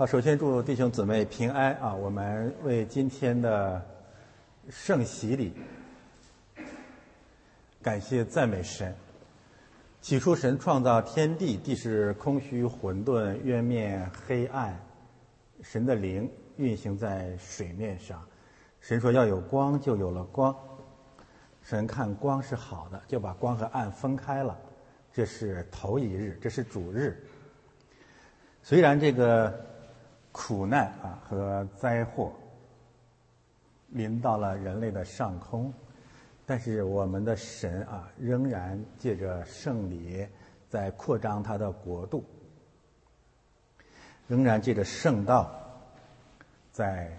好，首先祝弟兄姊妹平安啊！我们为今天的圣洗礼感谢赞美神。起初，神创造天地，地是空虚混沌，渊面黑暗。神的灵运行在水面上。神说要有光，就有了光。神看光是好的，就把光和暗分开了。这是头一日，这是主日。虽然这个。苦难啊和灾祸临到了人类的上空，但是我们的神啊仍然借着圣礼在扩张他的国度，仍然借着圣道在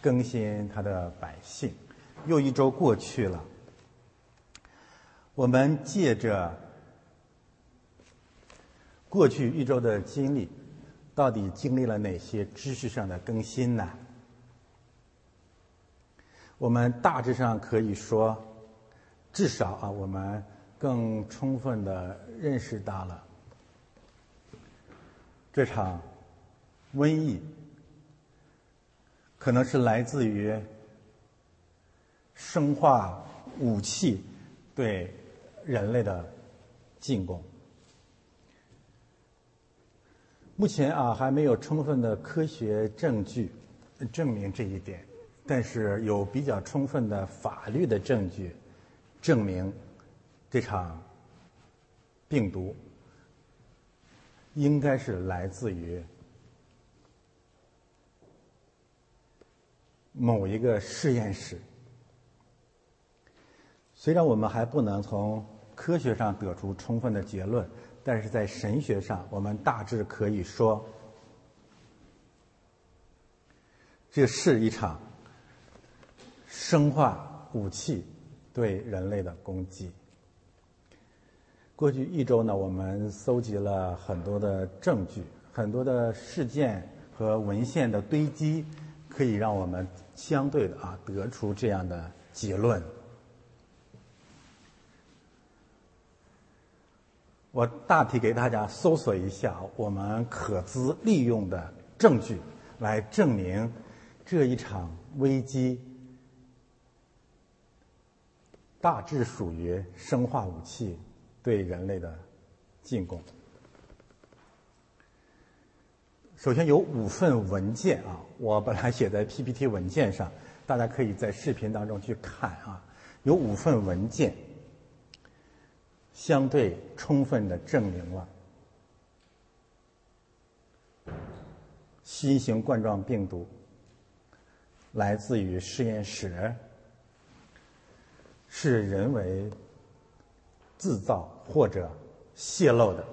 更新他的百姓。又一周过去了，我们借着过去一周的经历。到底经历了哪些知识上的更新呢？我们大致上可以说，至少啊，我们更充分的认识到了这场瘟疫可能是来自于生化武器对人类的进攻。目前啊，还没有充分的科学证据证明这一点，但是有比较充分的法律的证据证明这场病毒应该是来自于某一个实验室。虽然我们还不能从科学上得出充分的结论。但是在神学上，我们大致可以说，这是一场生化武器对人类的攻击。过去一周呢，我们搜集了很多的证据，很多的事件和文献的堆积，可以让我们相对的啊得出这样的结论。我大体给大家搜索一下我们可资利用的证据，来证明这一场危机大致属于生化武器对人类的进攻。首先有五份文件啊，我本来写在 PPT 文件上，大家可以在视频当中去看啊，有五份文件。相对充分的证明了新型冠状病毒来自于实验室，是人为制造或者泄露的。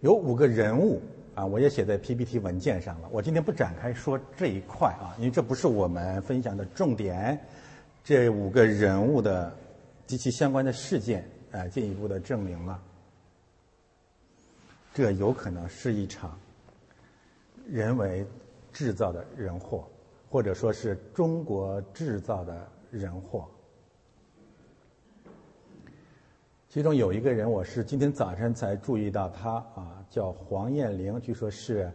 有五个人物啊，我也写在 PPT 文件上了。我今天不展开说这一块啊，因为这不是我们分享的重点。这五个人物的。及其相关的事件，啊，进一步的证明了，这有可能是一场人为制造的人祸，或者说是中国制造的人祸。其中有一个人，我是今天早晨才注意到他啊，叫黄艳玲，据说是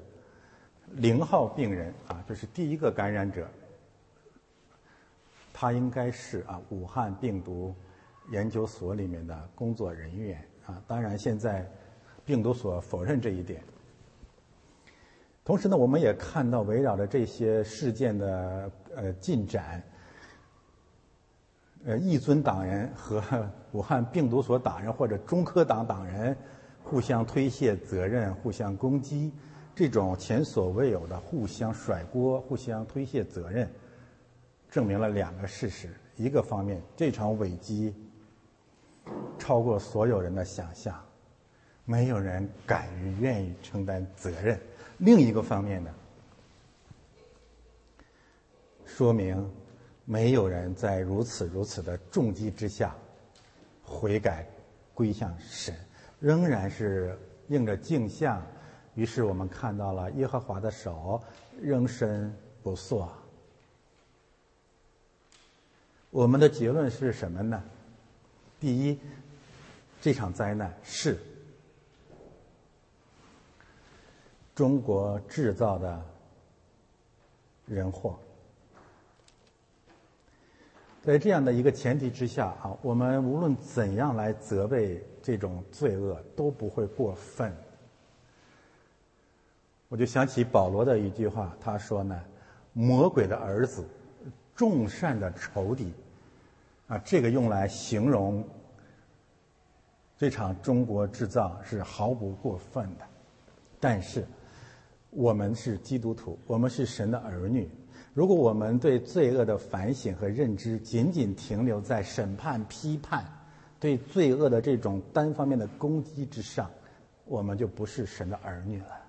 零号病人啊，这是第一个感染者，他应该是啊，武汉病毒。研究所里面的工作人员啊，当然现在病毒所否认这一点。同时呢，我们也看到围绕着这些事件的呃进展，呃，一尊党人和武汉病毒所党人或者中科党党人互相推卸责任、互相攻击，这种前所未有的互相甩锅、互相推卸责任，证明了两个事实：一个方面，这场危机。超过所有人的想象，没有人敢于愿意承担责任。另一个方面呢，说明没有人在如此如此的重击之下悔改归向神，仍然是应着镜像。于是我们看到了耶和华的手仍伸不缩。我们的结论是什么呢？第一，这场灾难是中国制造的人祸。在这样的一个前提之下啊，我们无论怎样来责备这种罪恶，都不会过分。我就想起保罗的一句话，他说呢：“魔鬼的儿子，众善的仇敌。”啊，这个用来形容这场中国制造是毫不过分的。但是，我们是基督徒，我们是神的儿女。如果我们对罪恶的反省和认知仅仅停留在审判、批判、对罪恶的这种单方面的攻击之上，我们就不是神的儿女了。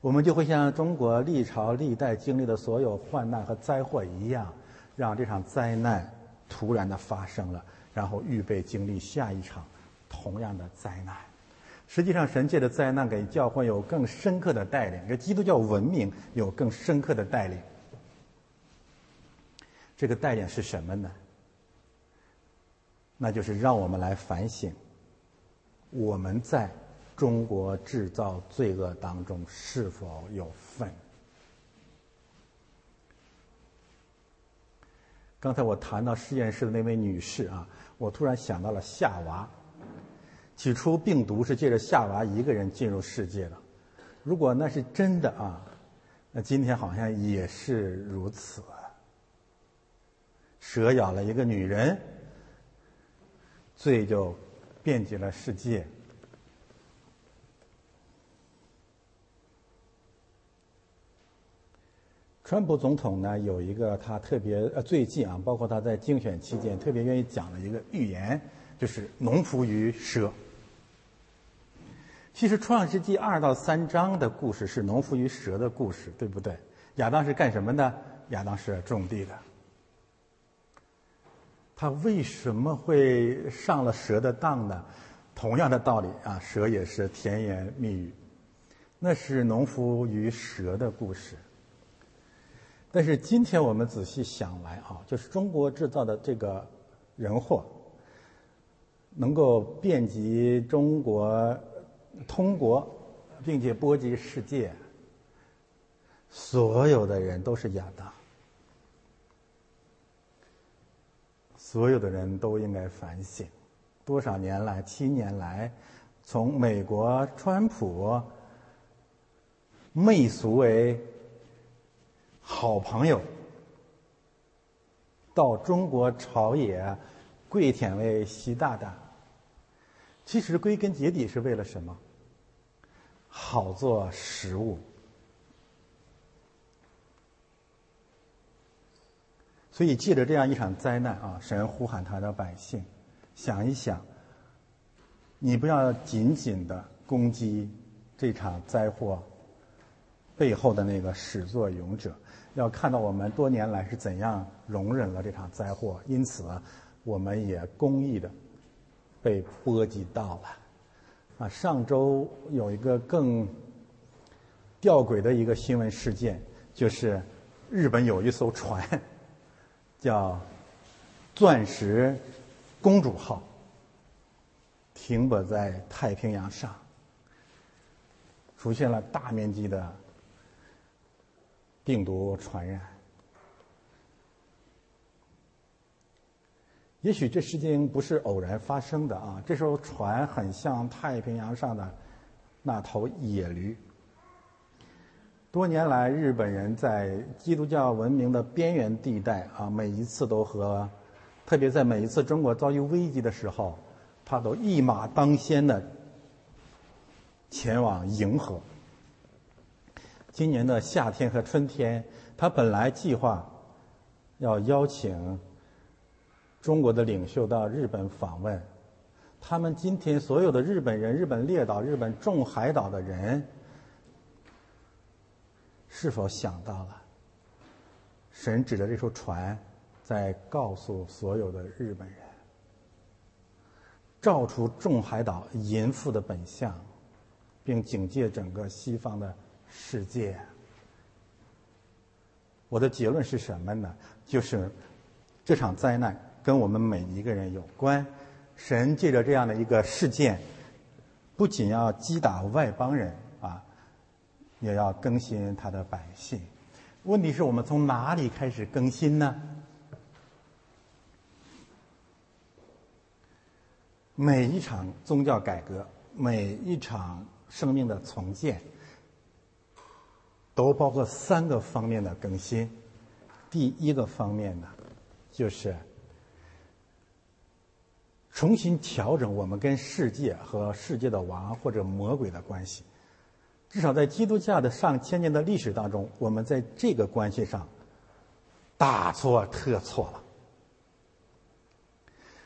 我们就会像中国历朝历代经历的所有患难和灾祸一样，让这场灾难突然的发生了，然后预备经历下一场同样的灾难。实际上，神界的灾难给教会有更深刻的带领，给基督教文明有更深刻的带领。这个带领是什么呢？那就是让我们来反省，我们在中国制造罪恶当中是否有份。刚才我谈到实验室的那位女士啊，我突然想到了夏娃。起初，病毒是借着夏娃一个人进入世界的。如果那是真的啊，那今天好像也是如此。蛇咬了一个女人，罪就遍及了世界。川普总统呢，有一个他特别呃最近啊，包括他在竞选期间特别愿意讲的一个预言，就是农夫与蛇。其实《创世纪》二到三章的故事是农夫与蛇的故事，对不对？亚当是干什么的？亚当是种地的。他为什么会上了蛇的当呢？同样的道理啊，蛇也是甜言蜜语。那是农夫与蛇的故事。但是今天我们仔细想来啊，就是中国制造的这个人祸，能够遍及中国。通国，并且波及世界，所有的人都是亚当，所有的人都应该反省。多少年来，七年来，从美国川普媚俗为好朋友，到中国朝野跪舔为习大大，其实归根结底是为了什么？好做食物，所以借着这样一场灾难啊，神呼喊他的百姓，想一想，你不要紧紧的攻击这场灾祸背后的那个始作俑者，要看到我们多年来是怎样容忍了这场灾祸，因此我们也公益的被波及到了。啊，上周有一个更吊诡的一个新闻事件，就是日本有一艘船叫“钻石公主号”，停泊在太平洋上，出现了大面积的病毒传染。也许这事情不是偶然发生的啊！这艘船很像太平洋上的那头野驴。多年来，日本人在基督教文明的边缘地带啊，每一次都和，特别在每一次中国遭遇危机的时候，他都一马当先的前往迎合。今年的夏天和春天，他本来计划要邀请。中国的领袖到日本访问，他们今天所有的日本人、日本列岛、日本众海岛的人，是否想到了？神指着这艘船，在告诉所有的日本人，照出众海岛淫妇的本相，并警戒整个西方的世界。我的结论是什么呢？就是这场灾难。跟我们每一个人有关，神借着这样的一个事件，不仅要击打外邦人啊，也要更新他的百姓。问题是我们从哪里开始更新呢？每一场宗教改革，每一场生命的重建，都包括三个方面的更新。第一个方面呢，就是重新调整我们跟世界和世界的王或者魔鬼的关系。至少在基督教的上千年的历史当中，我们在这个关系上大错特错了。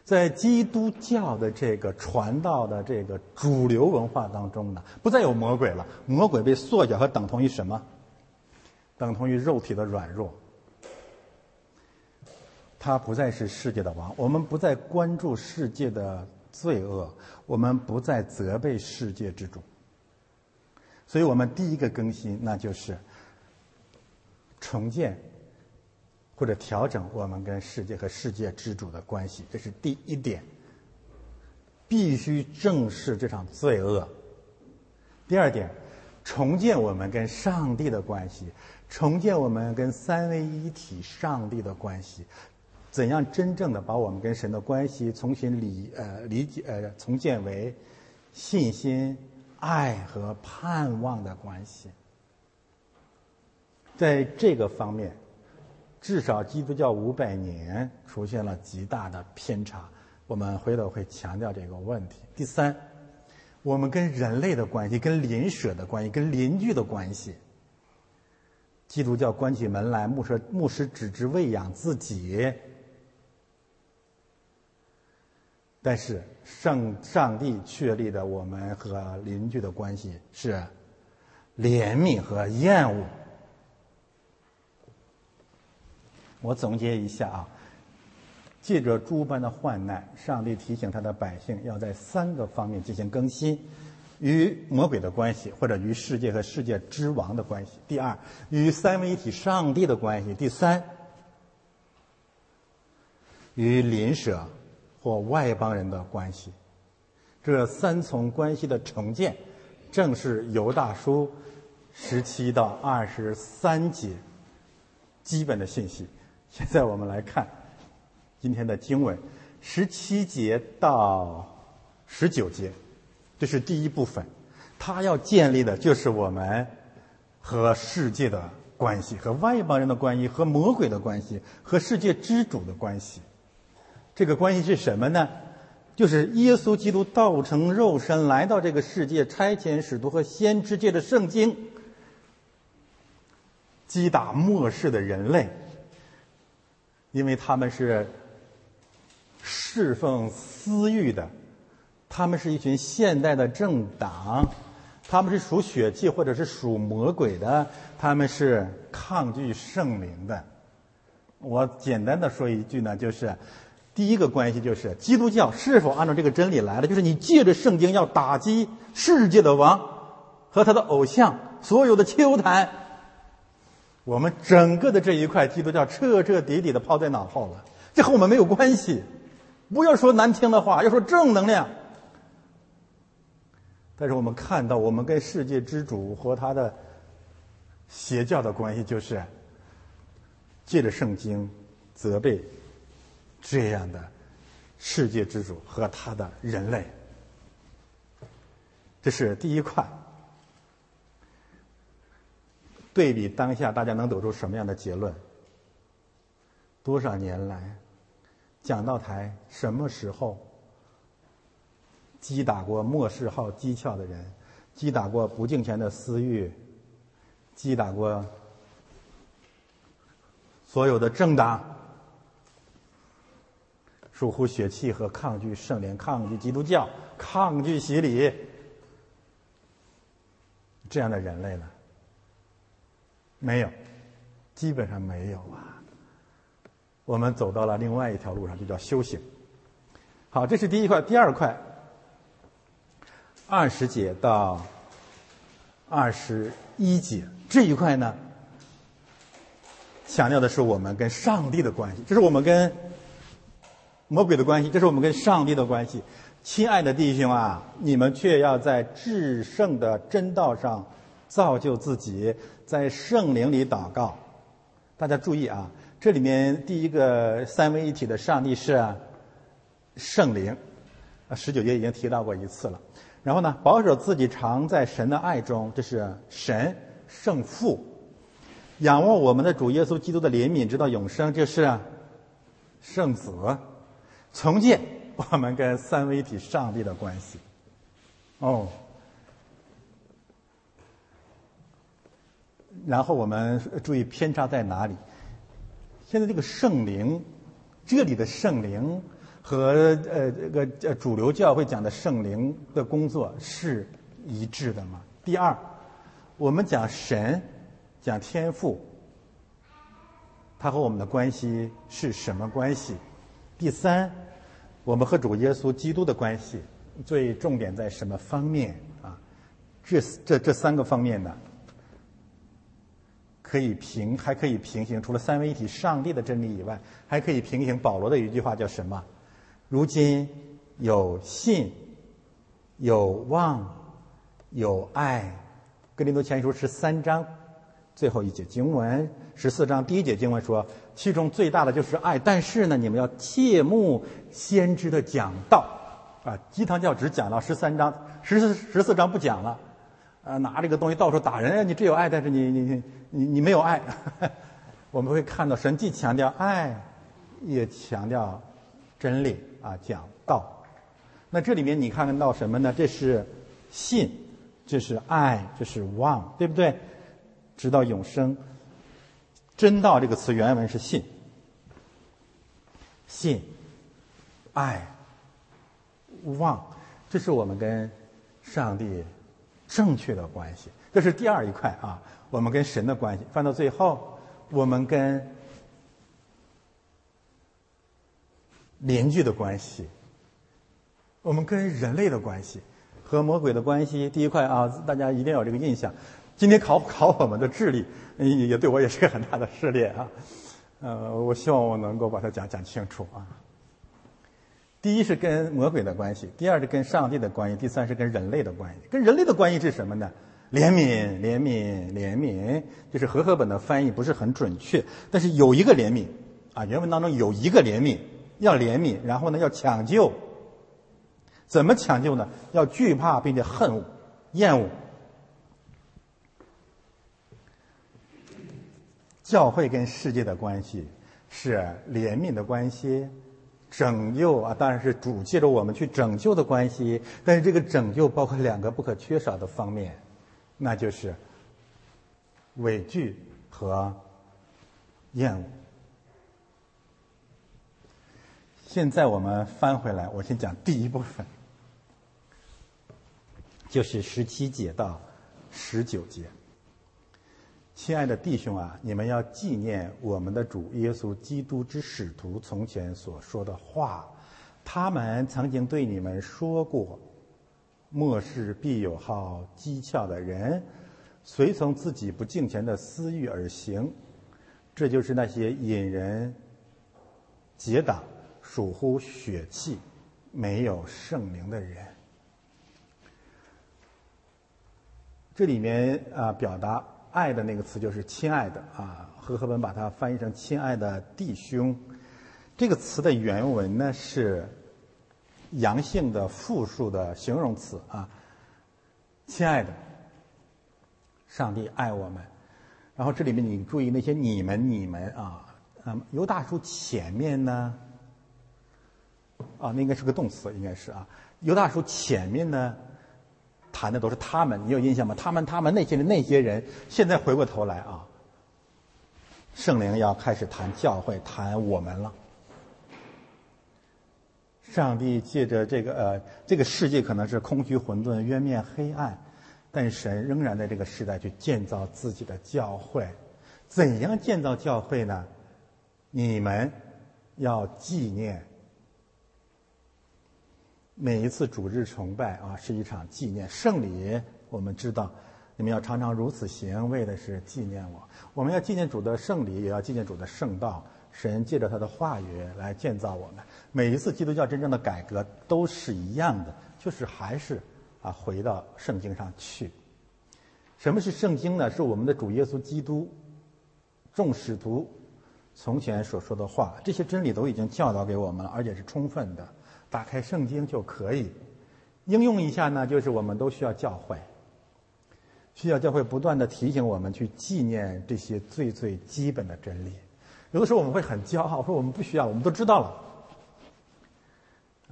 在基督教的这个传道的这个主流文化当中呢，不再有魔鬼了。魔鬼被缩小和等同于什么？等同于肉体的软弱。他不再是世界的王。我们不再关注世界的罪恶，我们不再责备世界之主。所以我们第一个更新，那就是重建。或者调整我们跟世界和世界之主的关系，这是第一点。必须正视这场罪恶。第二点，重建我们跟上帝的关系，重建我们跟三位一体上帝的关系。怎样真正的把我们跟神的关系重新理呃理解呃重建为信心、爱和盼望的关系？在这个方面。至少基督教五百年出现了极大的偏差，我们回头会强调这个问题。第三，我们跟人类的关系、跟邻舍的关系、跟邻居的关系，基督教关起门来，牧师牧师只知喂养自己，但是上上帝确立的我们和邻居的关系是怜悯和厌恶。我总结一下啊，借着诸般的患难，上帝提醒他的百姓要在三个方面进行更新：与魔鬼的关系，或者与世界和世界之王的关系；第二，与三位一体上帝的关系；第三，与邻舍或外邦人的关系。这三重关系的重建，正是犹大书十七到二十三节基本的信息。现在我们来看今天的经文，十七节到十九节，这是第一部分。他要建立的就是我们和世界的关系，和外邦人的关系，和魔鬼的关系，和世界之主的关系。这个关系是什么呢？就是耶稣基督道成肉身来到这个世界，差遣使徒和先知界的圣经，击打末世的人类。因为他们是侍奉私欲的，他们是一群现代的政党，他们是属血气或者是属魔鬼的，他们是抗拒圣灵的。我简单的说一句呢，就是第一个关系就是基督教是否按照这个真理来了，就是你借着圣经要打击世界的王和他的偶像，所有的秋坛。我们整个的这一块基督教彻彻底底的抛在脑后了，这和我们没有关系。不要说难听的话，要说正能量。但是我们看到，我们跟世界之主和他的邪教的关系，就是借着圣经责备这样的世界之主和他的人类。这是第一块。对比当下，大家能得出什么样的结论？多少年来，讲道台什么时候击打过末世号机巧的人？击打过不敬虔的私欲？击打过所有的政党？疏忽血气和抗拒圣灵、抗拒基督教、抗拒洗礼这样的人类呢？没有，基本上没有啊。我们走到了另外一条路上，就叫修行。好，这是第一块。第二块，二十节到二十一节这一块呢，强调的是我们跟上帝的关系，这是我们跟魔鬼的关系，这是我们跟上帝的关系。亲爱的弟兄啊，你们却要在至圣的真道上造就自己，在圣灵里祷告。大家注意啊，这里面第一个三位一体的上帝是圣灵，啊，十九节已经提到过一次了。然后呢，保守自己常在神的爱中，这是神圣父。仰望我们的主耶稣基督的怜悯，直到永生，这是圣子。重建我们跟三位一体上帝的关系。哦，然后我们注意偏差在哪里？现在这个圣灵，这里的圣灵和呃这个呃主流教会讲的圣灵的工作是一致的吗？第二，我们讲神，讲天赋，他和我们的关系是什么关系？第三，我们和主耶稣基督的关系，最重点在什么方面啊？这这这三个方面呢，可以平，还可以平行。除了三位一体上帝的真理以外，还可以平行保罗的一句话叫什么？如今有信，有望，有爱。格林多前书十三章最后一节经文，十四章第一节经文说。其中最大的就是爱，但是呢，你们要切慕先知的讲道，啊，鸡汤教只讲到十三章，十四十四章不讲了，啊，拿这个东西到处打人，你只有爱，但是你你你你没有爱，我们会看到神既强调爱，也强调真理啊，讲道。那这里面你看看到什么呢？这是信，这是爱，这是望，对不对？直到永生。真道这个词原文是信，信，爱，望，这是我们跟上帝正确的关系。这是第二一块啊，我们跟神的关系。翻到最后，我们跟邻居的关系，我们跟人类的关系，和魔鬼的关系。第一块啊，大家一定要有这个印象。今天考考我们的智力，也对我也是个很大的试炼啊。呃，我希望我能够把它讲讲清楚啊。第一是跟魔鬼的关系，第二是跟上帝的关系，第三是跟人类的关系。跟人类的关系是什么呢？怜悯，怜悯，怜悯，就是和合本的翻译不是很准确，但是有一个怜悯啊，原文当中有一个怜悯，要怜悯，然后呢要抢救，怎么抢救呢？要惧怕并且恨恶、厌恶。教会跟世界的关系是怜悯的关系，拯救啊，当然是主借着我们去拯救的关系。但是这个拯救包括两个不可缺少的方面，那就是畏惧和厌恶。现在我们翻回来，我先讲第一部分，就是十七节到十九节。亲爱的弟兄啊，你们要纪念我们的主耶稣基督之使徒从前所说的话。他们曾经对你们说过：“末世必有好讥诮的人，随从自己不敬虔的私欲而行。”这就是那些引人结党、属乎血气、没有圣灵的人。这里面啊，表达。爱的那个词就是“亲爱的”啊，和合本把它翻译成“亲爱的弟兄”。这个词的原文呢是阳性的复数的形容词啊，“亲爱的”，上帝爱我们。然后这里面你注意那些“你们”“你们”啊，嗯，犹大书前面呢，啊，那应该是个动词，应该是啊，犹大书前面呢。谈的都是他们，你有印象吗？他们、他们那些的那些人，现在回过头来啊，圣灵要开始谈教会，谈我们了。上帝借着这个呃，这个世界可能是空虚、混沌、渊面、黑暗，但神仍然在这个时代去建造自己的教会。怎样建造教会呢？你们要纪念。每一次主日崇拜啊，是一场纪念圣礼。我们知道，你们要常常如此行，为的是纪念我。我们要纪念主的圣礼，也要纪念主的圣道。神借着他的话语来建造我们。每一次基督教真正的改革都是一样的，就是还是啊回到圣经上去。什么是圣经呢？是我们的主耶稣基督众使徒从前所说的话，这些真理都已经教导给我们了，而且是充分的。打开圣经就可以应用一下呢，就是我们都需要教会，需要教会不断的提醒我们去纪念这些最最基本的真理。有的时候我们会很骄傲，说我们不需要，我们都知道了。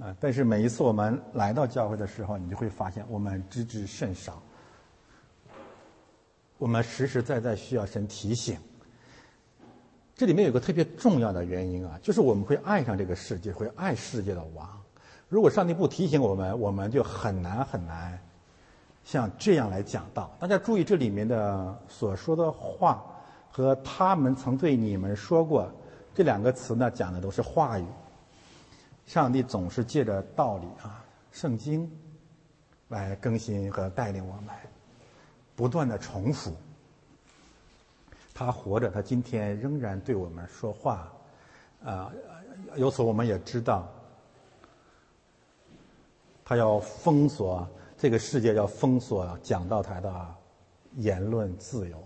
啊，但是每一次我们来到教会的时候，你就会发现我们知之甚少。我们实实在在需要神提醒。这里面有个特别重要的原因啊，就是我们会爱上这个世界，会爱世界的王。如果上帝不提醒我们，我们就很难很难像这样来讲道。大家注意这里面的所说的话和他们曾对你们说过这两个词呢，讲的都是话语。上帝总是借着道理啊，圣经来更新和带领我们，不断的重复。他活着，他今天仍然对我们说话，啊，由此我们也知道。他要封锁这个世界，要封锁讲道台的言论自由，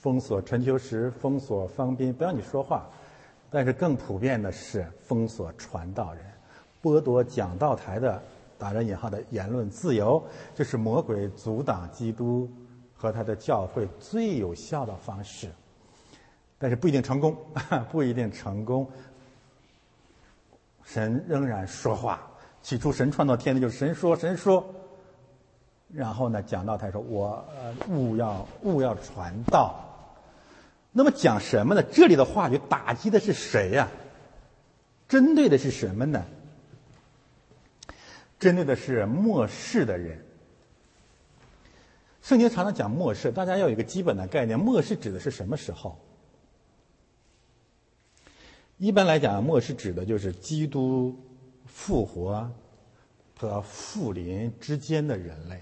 封锁陈秋实，封锁方斌，不让你说话。但是更普遍的是封锁传道人，剥夺讲道台的打着引号的言论自由，这是魔鬼阻挡基督和他的教会最有效的方式。但是不一定成功，不一定成功。神仍然说话。起初，神创造天地，就是神说，神说。然后呢，讲到他说：“我呃，勿要勿要传道。”那么讲什么呢？这里的话语打击的是谁呀？针对的是什么呢？针对的是末世的人。圣经常常讲末世，大家要有一个基本的概念：末世指的是什么时候？一般来讲，末世指的就是基督复活和复临之间的人类。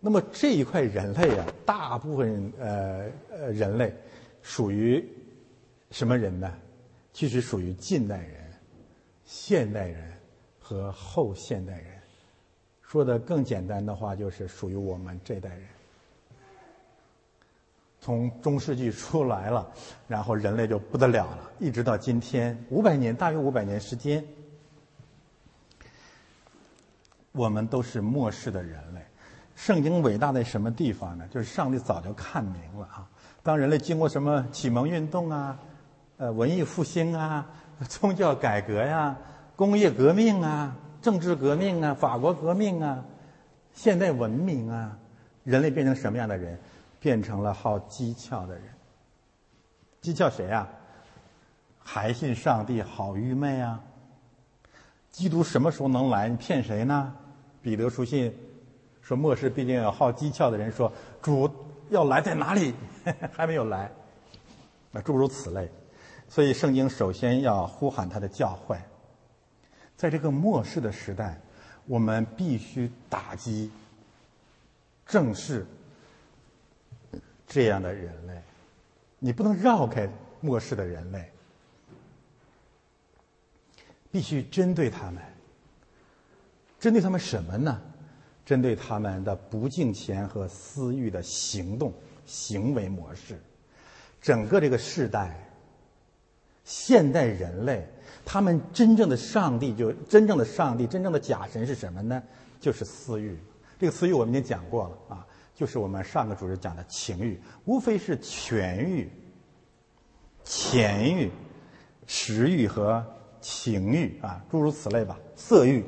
那么这一块人类啊，大部分呃呃人类属于什么人呢？其实属于近代人、现代人和后现代人。说的更简单的话，就是属于我们这代人。从中世纪出来了，然后人类就不得了了，一直到今天五百年，大约五百年时间，我们都是末世的人类。圣经伟大在什么地方呢？就是上帝早就看明了啊。当人类经过什么启蒙运动啊、呃文艺复兴啊、宗教改革呀、工业革命啊、政治革命啊、法国革命啊、现代文明啊，人类变成什么样的人？变成了好讥诮的人。讥诮谁呀？还信上帝，好愚昧啊！基督什么时候能来？你骗谁呢？彼得书信说末世必定有好讥诮的人说主要来在哪里？还没有来。那诸如此类，所以圣经首先要呼喊他的教诲。在这个末世的时代，我们必须打击、正视。这样的人类，你不能绕开末世的人类，必须针对他们。针对他们什么呢？针对他们的不敬钱和私欲的行动行为模式。整个这个世代，现代人类，他们真正的上帝就真正的上帝，真正的假神是什么呢？就是私欲。这个私欲我们已经讲过了啊。就是我们上个主日讲的情欲，无非是权欲、钱欲、食欲和情欲啊，诸如此类吧。色欲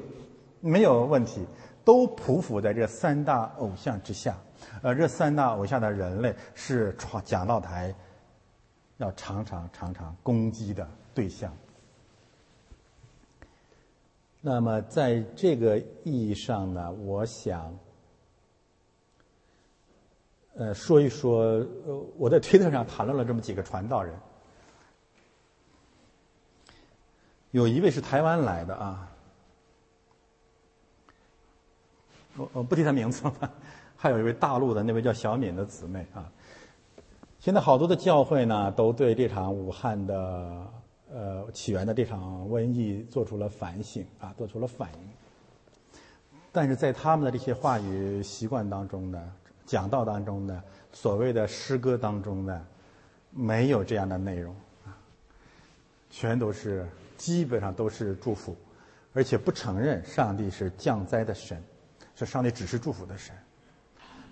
没有问题，都匍匐在这三大偶像之下。呃，这三大偶像的人类是闯讲道台要常常常常攻击的对象。那么，在这个意义上呢，我想。呃，说一说，呃，我在推特上谈论了这么几个传道人，有一位是台湾来的啊，我我不提他名字了，还有一位大陆的那位叫小敏的姊妹啊，现在好多的教会呢，都对这场武汉的呃起源的这场瘟疫做出了反省啊，做出了反应。但是在他们的这些话语习惯当中呢，讲道当中呢，所谓的诗歌当中呢，没有这样的内容啊，全都是基本上都是祝福，而且不承认上帝是降灾的神，是上帝只是祝福的神。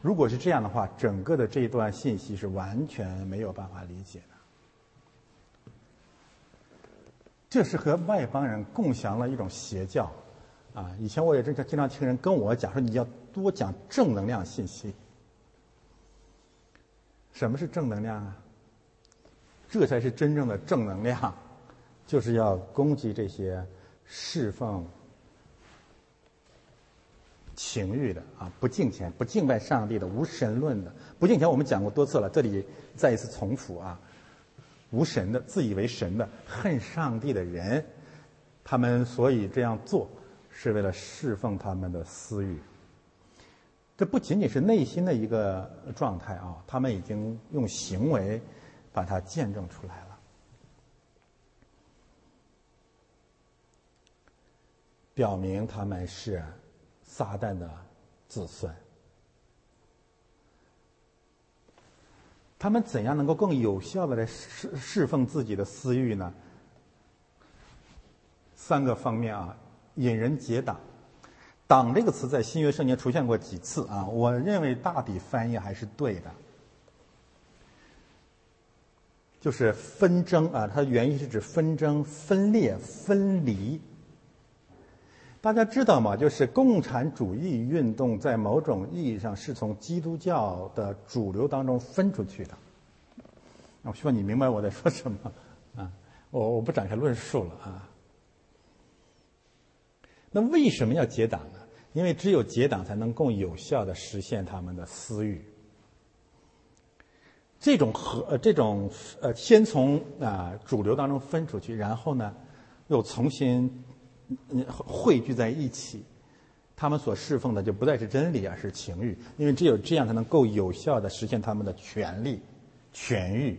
如果是这样的话，整个的这一段信息是完全没有办法理解的。这是和外邦人共享了一种邪教。啊，以前我也经常经常听人跟我讲说，你要多讲正能量信息。什么是正能量啊？这才是真正的正能量，就是要攻击这些侍奉情欲的啊，不敬虔、不敬拜上帝的、无神论的。不敬虔我们讲过多次了，这里再一次重复啊，无神的、自以为神的、恨上帝的人，他们所以这样做。是为了侍奉他们的私欲，这不仅仅是内心的一个状态啊，他们已经用行为把它见证出来了，表明他们是撒旦的子孙。他们怎样能够更有效的来侍侍奉自己的私欲呢？三个方面啊。引人结党，党这个词在新约圣经出现过几次啊？我认为大体翻译还是对的，就是纷争啊，它的原意是指纷争、分裂、分离。大家知道吗？就是共产主义运动在某种意义上是从基督教的主流当中分出去的。我希望你明白我在说什么啊！我我不展开论述了啊。那为什么要结党呢？因为只有结党才能够有效的实现他们的私欲。这种和呃这种呃先从啊主流当中分出去，然后呢又重新汇聚在一起，他们所侍奉的就不再是真理，而是情欲。因为只有这样才能够有效的实现他们的权利、权欲。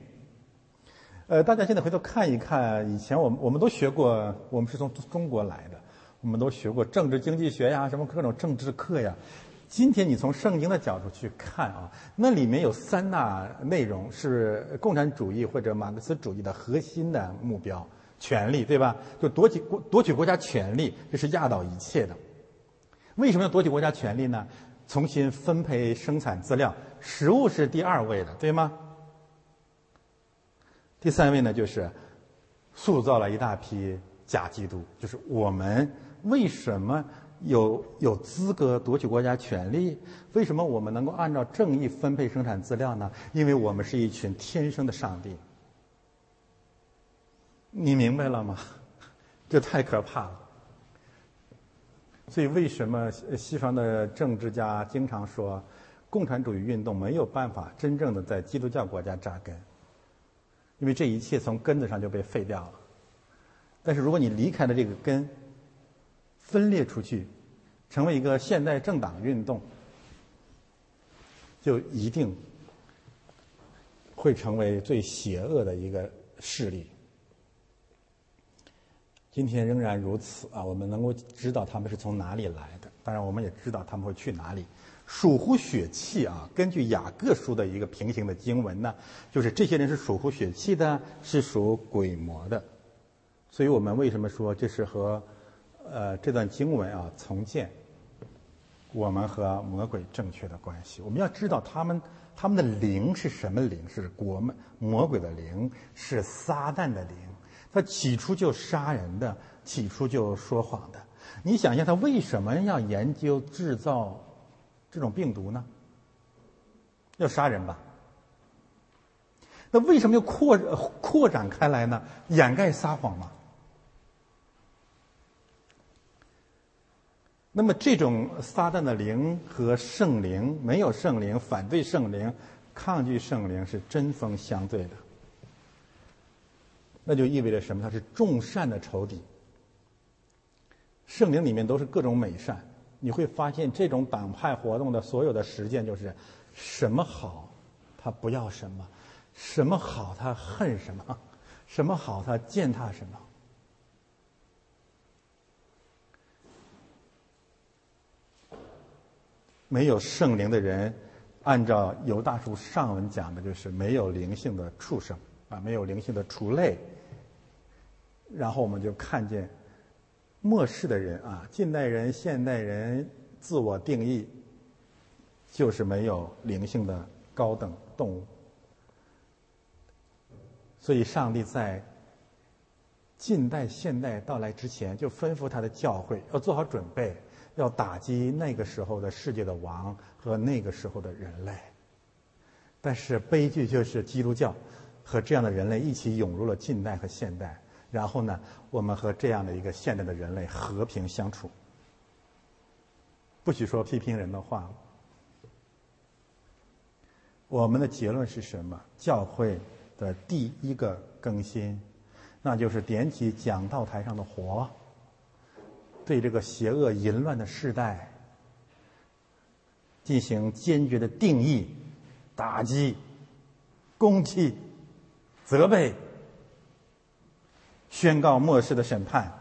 呃，大家现在回头看一看，以前我们我们都学过，我们是从中国来的。我们都学过政治经济学呀，什么各种政治课呀。今天你从圣经的角度去看啊，那里面有三大内容是共产主义或者马克思主义的核心的目标：权力，对吧？就夺取国夺取国家权力，这是压倒一切的。为什么要夺取国家权力呢？重新分配生产资料，食物是第二位的，对吗？第三位呢，就是塑造了一大批假基督，就是我们。为什么有有资格夺取国家权力？为什么我们能够按照正义分配生产资料呢？因为我们是一群天生的上帝。你明白了吗？这太可怕了。所以，为什么西方的政治家经常说，共产主义运动没有办法真正的在基督教国家扎根？因为这一切从根子上就被废掉了。但是，如果你离开了这个根，分裂出去，成为一个现代政党运动，就一定会成为最邪恶的一个势力。今天仍然如此啊！我们能够知道他们是从哪里来的，当然我们也知道他们会去哪里。属乎血气啊！根据雅各书的一个平行的经文呢，就是这些人是属乎血气的，是属鬼魔的。所以我们为什么说这是和？呃，这段经文啊，重建我们和魔鬼正确的关系。我们要知道，他们他们的灵是什么灵？是国们魔鬼的灵，是撒旦的灵。他起初就杀人的，起初就说谎的。你想一下，他为什么要研究制造这种病毒呢？要杀人吧？那为什么要扩扩展开来呢？掩盖撒谎吗？那么，这种撒旦的灵和圣灵，没有圣灵，反对圣灵，抗拒圣灵，是针锋相对的。那就意味着什么？它是众善的仇敌。圣灵里面都是各种美善，你会发现这种党派活动的所有的实践就是：什么好，他不要什么；什么好他恨什么，什么好他践踏什么。没有圣灵的人，按照犹大书上文讲的，就是没有灵性的畜生啊，没有灵性的畜类。然后我们就看见末世的人啊，近代人、现代人自我定义就是没有灵性的高等动物。所以，上帝在近代、现代到来之前，就吩咐他的教会要做好准备。要打击那个时候的世界的王和那个时候的人类，但是悲剧就是基督教和这样的人类一起涌入了近代和现代，然后呢，我们和这样的一个现代的人类和平相处，不许说批评人的话。我们的结论是什么？教会的第一个更新，那就是点起讲道台上的火。对这个邪恶淫乱的时代进行坚决的定义、打击、攻击、责备、宣告末世的审判，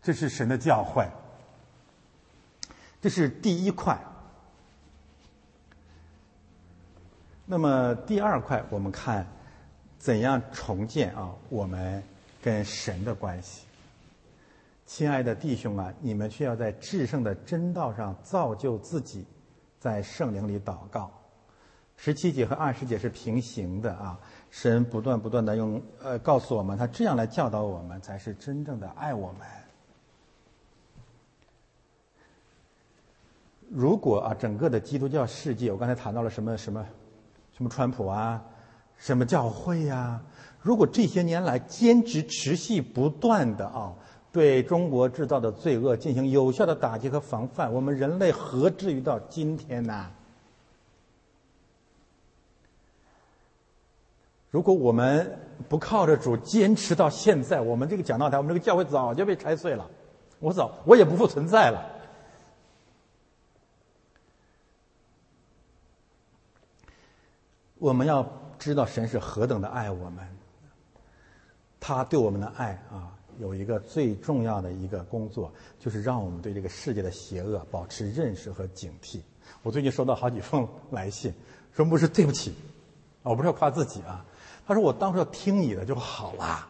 这是神的教诲。这是第一块。那么第二块，我们看怎样重建啊我们跟神的关系。亲爱的弟兄啊，你们需要在至圣的真道上造就自己，在圣灵里祷告。十七节和二十节是平行的啊，神不断不断的用呃告诉我们，他这样来教导我们，才是真正的爱我们。如果啊，整个的基督教世界，我刚才谈到了什么什么，什么川普啊，什么教会呀，如果这些年来坚持持续不断的啊。对中国制造的罪恶进行有效的打击和防范，我们人类何至于到今天呢？如果我们不靠着主坚持到现在，我们这个讲道台，我们这个教会早就被拆碎了，我早我也不复存在了。我们要知道神是何等的爱我们，他对我们的爱啊。有一个最重要的一个工作，就是让我们对这个世界的邪恶保持认识和警惕。我最近收到好几封来信，说牧师对不起，我不是要夸自己啊。他说我当时要听你的就好了。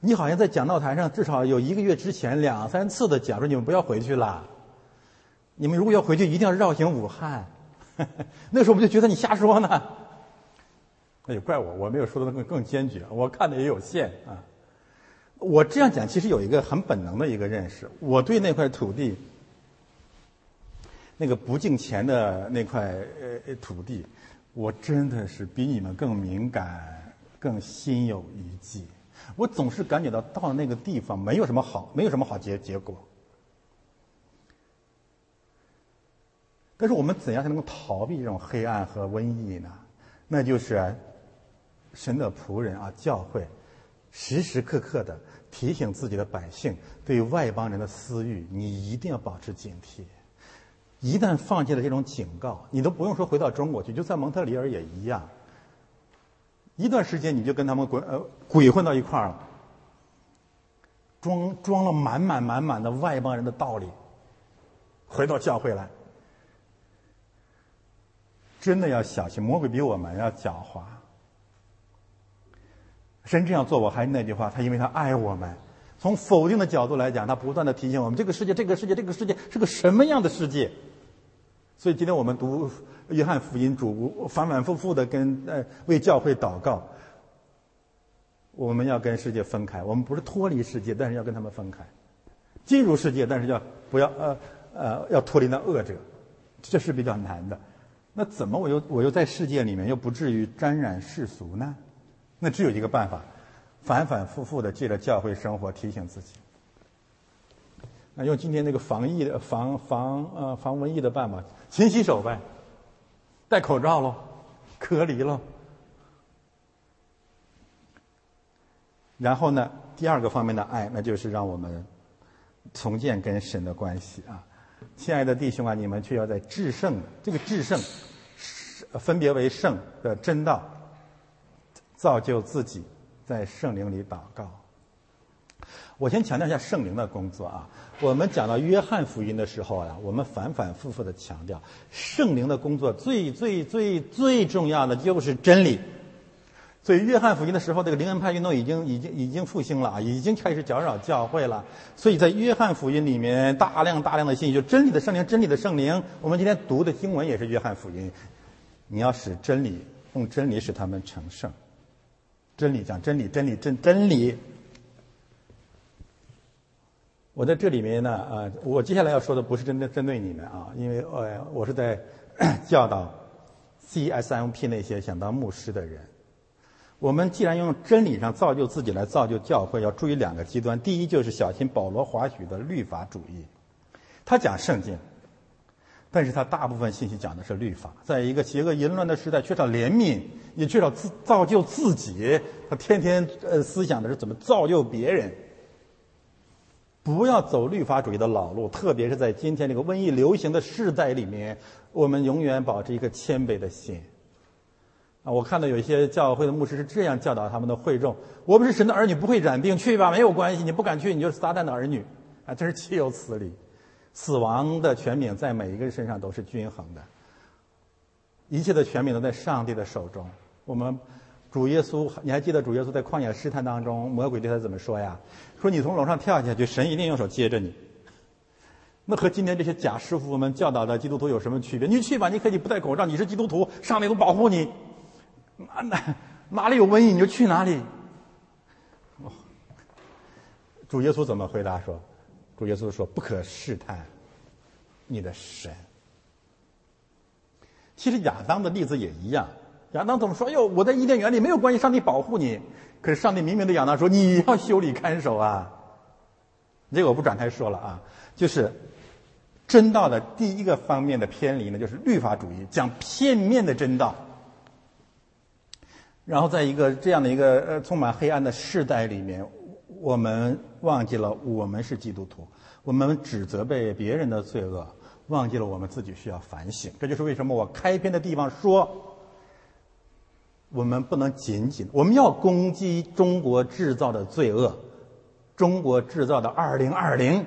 你好像在讲道台上至少有一个月之前两三次的讲说你们不要回去了，你们如果要回去一定要绕行武汉。那时候我们就觉得你瞎说呢，那也怪我，我没有说的更更坚决，我看的也有限啊。我这样讲，其实有一个很本能的一个认识。我对那块土地，那个不敬钱的那块呃土地，我真的是比你们更敏感、更心有余悸。我总是感觉到到那个地方没有什么好，没有什么好结结果。但是我们怎样才能够逃避这种黑暗和瘟疫呢？那就是神的仆人啊，教会时时刻刻的。提醒自己的百姓，对外邦人的私欲，你一定要保持警惕。一旦放弃了这种警告，你都不用说回到中国去，就在蒙特利尔也一样。一段时间你就跟他们鬼呃鬼混到一块儿了，装装了满满满满的外邦人的道理，回到教会来，真的要小心，魔鬼比我们要狡猾。神这样做，我还是那句话，他因为他爱我们。从否定的角度来讲，他不断的提醒我们，这个世界，这个世界，这个世界是个什么样的世界。所以今天我们读约翰福音，主反反复复的跟呃为教会祷告。我们要跟世界分开，我们不是脱离世界，但是要跟他们分开。进入世界，但是要不要呃呃要脱离那恶者，这是比较难的。那怎么我又我又在世界里面又不至于沾染世俗呢？那只有一个办法，反反复复的借着教会生活提醒自己。那用今天那个防疫的防防呃防瘟疫的办法，勤洗手呗，戴口罩喽，隔离喽。然后呢，第二个方面的爱，那就是让我们重建跟神的关系啊。亲爱的弟兄啊，你们却要在至圣这个至圣分别为圣的真道，造就自己，在圣灵里祷告。我先强调一下圣灵的工作啊。我们讲到约翰福音的时候呀，我们反反复复的强调，圣灵的工作最最最最重要的就是真理。所以约翰福音的时候，这个灵恩派运动已经已经已经复兴了啊，已经开始搅扰教会了。所以在约翰福音里面，大量大量的信息，就真理的圣灵，真理的圣灵。我们今天读的经文也是约翰福音。你要使真理，用真理使他们成圣。真理讲真理，真理真真理。我在这里面呢，呃，我接下来要说的不是针对针对你们啊，因为呃，我是在 教导 CSMP 那些想当牧师的人。我们既然用真理上造就自己来造就教会，要注意两个极端。第一就是小心保罗华许的律法主义，他讲圣经，但是他大部分信息讲的是律法。在一个邪恶淫乱的时代，缺少怜悯，也缺少自造就自己，他天天呃思想的是怎么造就别人。不要走律法主义的老路，特别是在今天这个瘟疫流行的时代里面，我们永远保持一个谦卑的心。啊，我看到有一些教会的牧师是这样教导他们的会众：我们是神的儿女，不会染病，去吧，没有关系。你不敢去，你就是撒旦的儿女。啊，真是岂有此理！死亡的权柄在每一个人身上都是均衡的，一切的权柄都在上帝的手中。我们。主耶稣，你还记得主耶稣在旷野试探当中，魔鬼对他怎么说呀？说你从楼上跳下去，神一定用手接着你。那和今天这些假师傅们教导的基督徒有什么区别？你去吧，你可以不戴口罩，你是基督徒，上帝都保护你。哪哪哪里有瘟疫你就去哪里。主耶稣怎么回答说？主耶稣说不可试探你的神。其实亚当的例子也一样。亚当怎么说？哟，我在伊甸园里没有关系，上帝保护你。可是上帝明明对亚当说：“你要修理看守啊。”这个我不展开说了啊。就是真道的第一个方面的偏离呢，就是律法主义，讲片面的真道。然后在一个这样的一个呃充满黑暗的世代里面，我们忘记了我们是基督徒，我们只责备别人的罪恶，忘记了我们自己需要反省。这就是为什么我开篇的地方说。我们不能仅仅，我们要攻击中国制造的罪恶，中国制造的二零二零，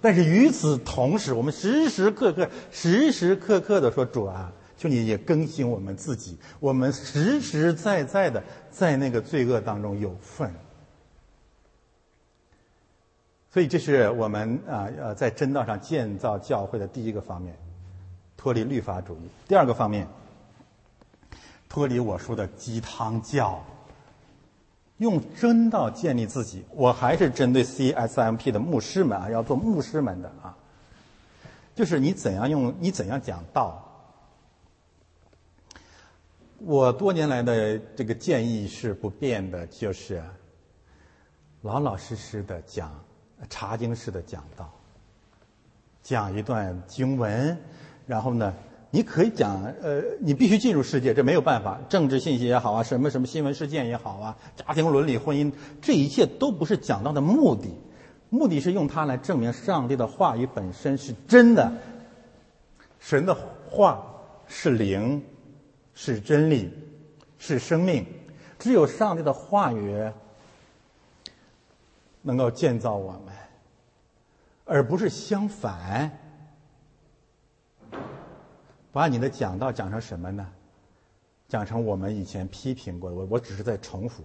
但是与此同时，我们时时刻刻、时时刻刻的说主啊，求你也更新我们自己，我们实实在在的在那个罪恶当中有份。所以，这是我们啊呃在真道上建造教会的第一个方面，脱离律法主义。第二个方面。脱离我说的鸡汤教，用真道建立自己。我还是针对 CSMP 的牧师们啊，要做牧师们的啊，就是你怎样用，你怎样讲道。我多年来的这个建议是不变的，就是老老实实的讲查经式的讲道，讲一段经文，然后呢。你可以讲，呃，你必须进入世界，这没有办法。政治信息也好啊，什么什么新闻事件也好啊，家庭伦理、婚姻，这一切都不是讲到的目的，目的是用它来证明上帝的话语本身是真的，神的话是灵，是真理，是生命。只有上帝的话语能够建造我们，而不是相反。把你的讲道讲成什么呢？讲成我们以前批评过的，我我只是在重复，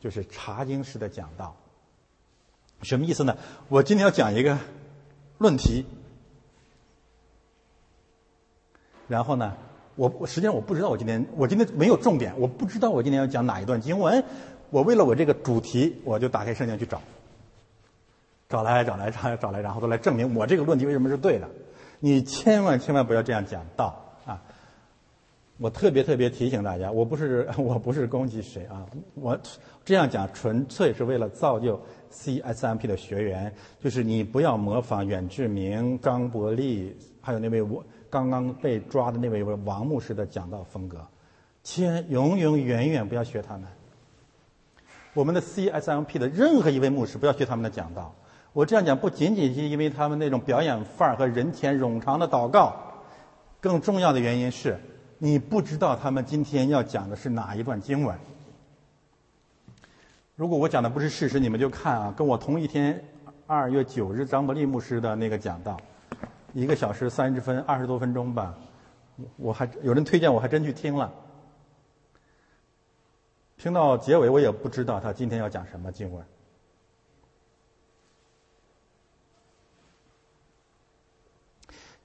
就是查经式的讲道。什么意思呢？我今天要讲一个论题，然后呢，我我实际上我不知道我今天我今天没有重点，我不知道我今天要讲哪一段经文。我为了我这个主题，我就打开圣经去找，找来找来找来找来，然后都来证明我这个论题为什么是对的。你千万千万不要这样讲道啊。我特别特别提醒大家，我不是我不是攻击谁啊，我这样讲纯粹是为了造就 CSMP 的学员，就是你不要模仿远志明、张伯利，还有那位我刚刚被抓的那位王牧师的讲道风格，千永永远远不要学他们。我们的 CSMP 的任何一位牧师不要学他们的讲道。我这样讲不仅仅是因为他们那种表演范儿和人前冗长的祷告，更重要的原因是。你不知道他们今天要讲的是哪一段经文。如果我讲的不是事实，你们就看啊，跟我同一天二月九日张伯利牧师的那个讲道，一个小时三十分，二十多分钟吧，我还有人推荐，我还真去听了。听到结尾，我也不知道他今天要讲什么经文。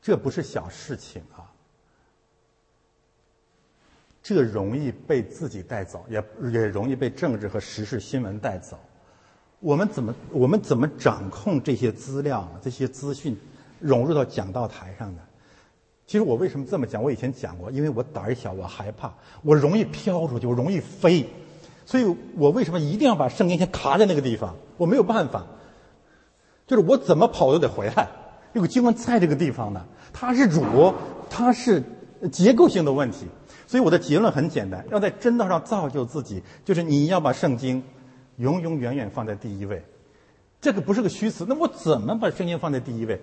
这不是小事情啊，这容易被自己带走，也也容易被政治和时事新闻带走。我们怎么我们怎么掌控这些资料、这些资讯融入到讲道台上的？其实我为什么这么讲？我以前讲过，因为我胆儿小，我害怕，我容易飘出去，我容易飞，所以我为什么一定要把圣经先卡在那个地方？我没有办法，就是我怎么跑我都得回来。这个经文在这个地方呢，它是主，它是结构性的问题，所以我的结论很简单：要在真道上造就自己，就是你要把圣经永永远远放在第一位。这个不是个虚词，那我怎么把圣经放在第一位？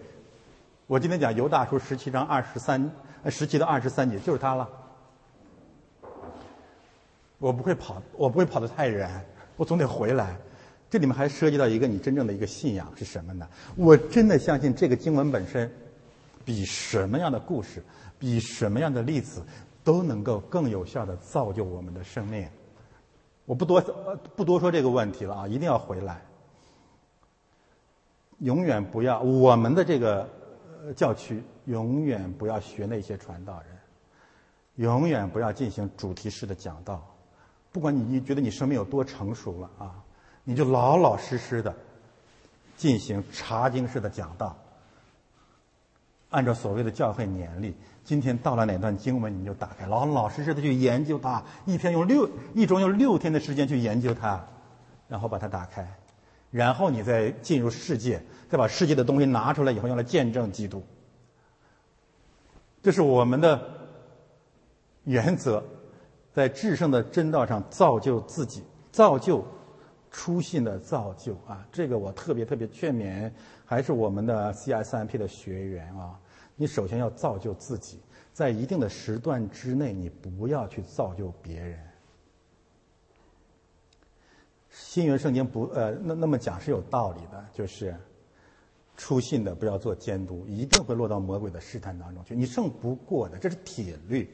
我今天讲犹大书十七章二十三，十七到二十三节就是它了。我不会跑，我不会跑得太远，我总得回来。这里面还涉及到一个你真正的一个信仰是什么呢？我真的相信这个经文本身，比什么样的故事，比什么样的例子，都能够更有效的造就我们的生命。我不多不多说这个问题了啊，一定要回来。永远不要我们的这个教区，永远不要学那些传道人，永远不要进行主题式的讲道。不管你你觉得你生命有多成熟了啊。你就老老实实的进行查经式的讲道，按照所谓的教会年历，今天到了哪段经文，你就打开，老老实实的去研究它，一天用六，一周用六天的时间去研究它，然后把它打开，然后你再进入世界，再把世界的东西拿出来以后，用来见证基督。这是我们的原则，在至圣的真道上造就自己，造就。初信的造就啊，这个我特别特别劝勉，还是我们的 CSMP 的学员啊，你首先要造就自己，在一定的时段之内，你不要去造就别人。新约圣经不呃那那么讲是有道理的，就是初信的不要做监督，一定会落到魔鬼的试探当中去，你胜不过的，这是铁律。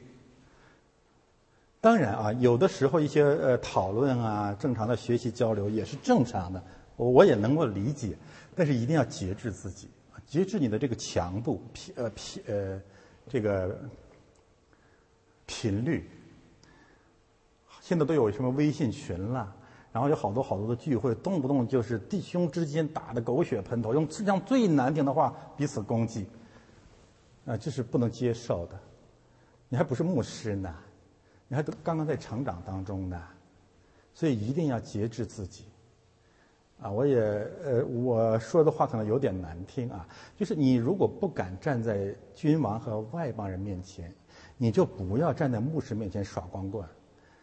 当然啊，有的时候一些呃讨论啊，正常的学习交流也是正常的，我也能够理解，但是一定要节制自己，节制你的这个强度频呃频呃这个频率。现在都有什么微信群了，然后有好多好多的聚会，动不动就是弟兄之间打的狗血喷头，用世界上最难听的话彼此攻击，啊，这是不能接受的。你还不是牧师呢。你还都刚刚在成长当中呢，所以一定要节制自己。啊，我也呃，我说的话可能有点难听啊，就是你如果不敢站在君王和外邦人面前，你就不要站在牧师面前耍光棍，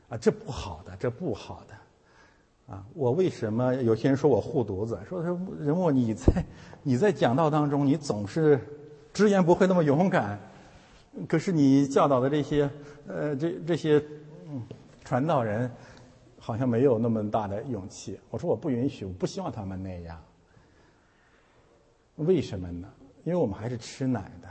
啊，这不好的，这不好的。啊，我为什么有些人说我护犊子？说说人物你在你在讲道当中，你总是直言不讳那么勇敢。可是你教导的这些，呃，这这些，嗯，传道人，好像没有那么大的勇气。我说我不允许，我不希望他们那样。为什么呢？因为我们还是吃奶的。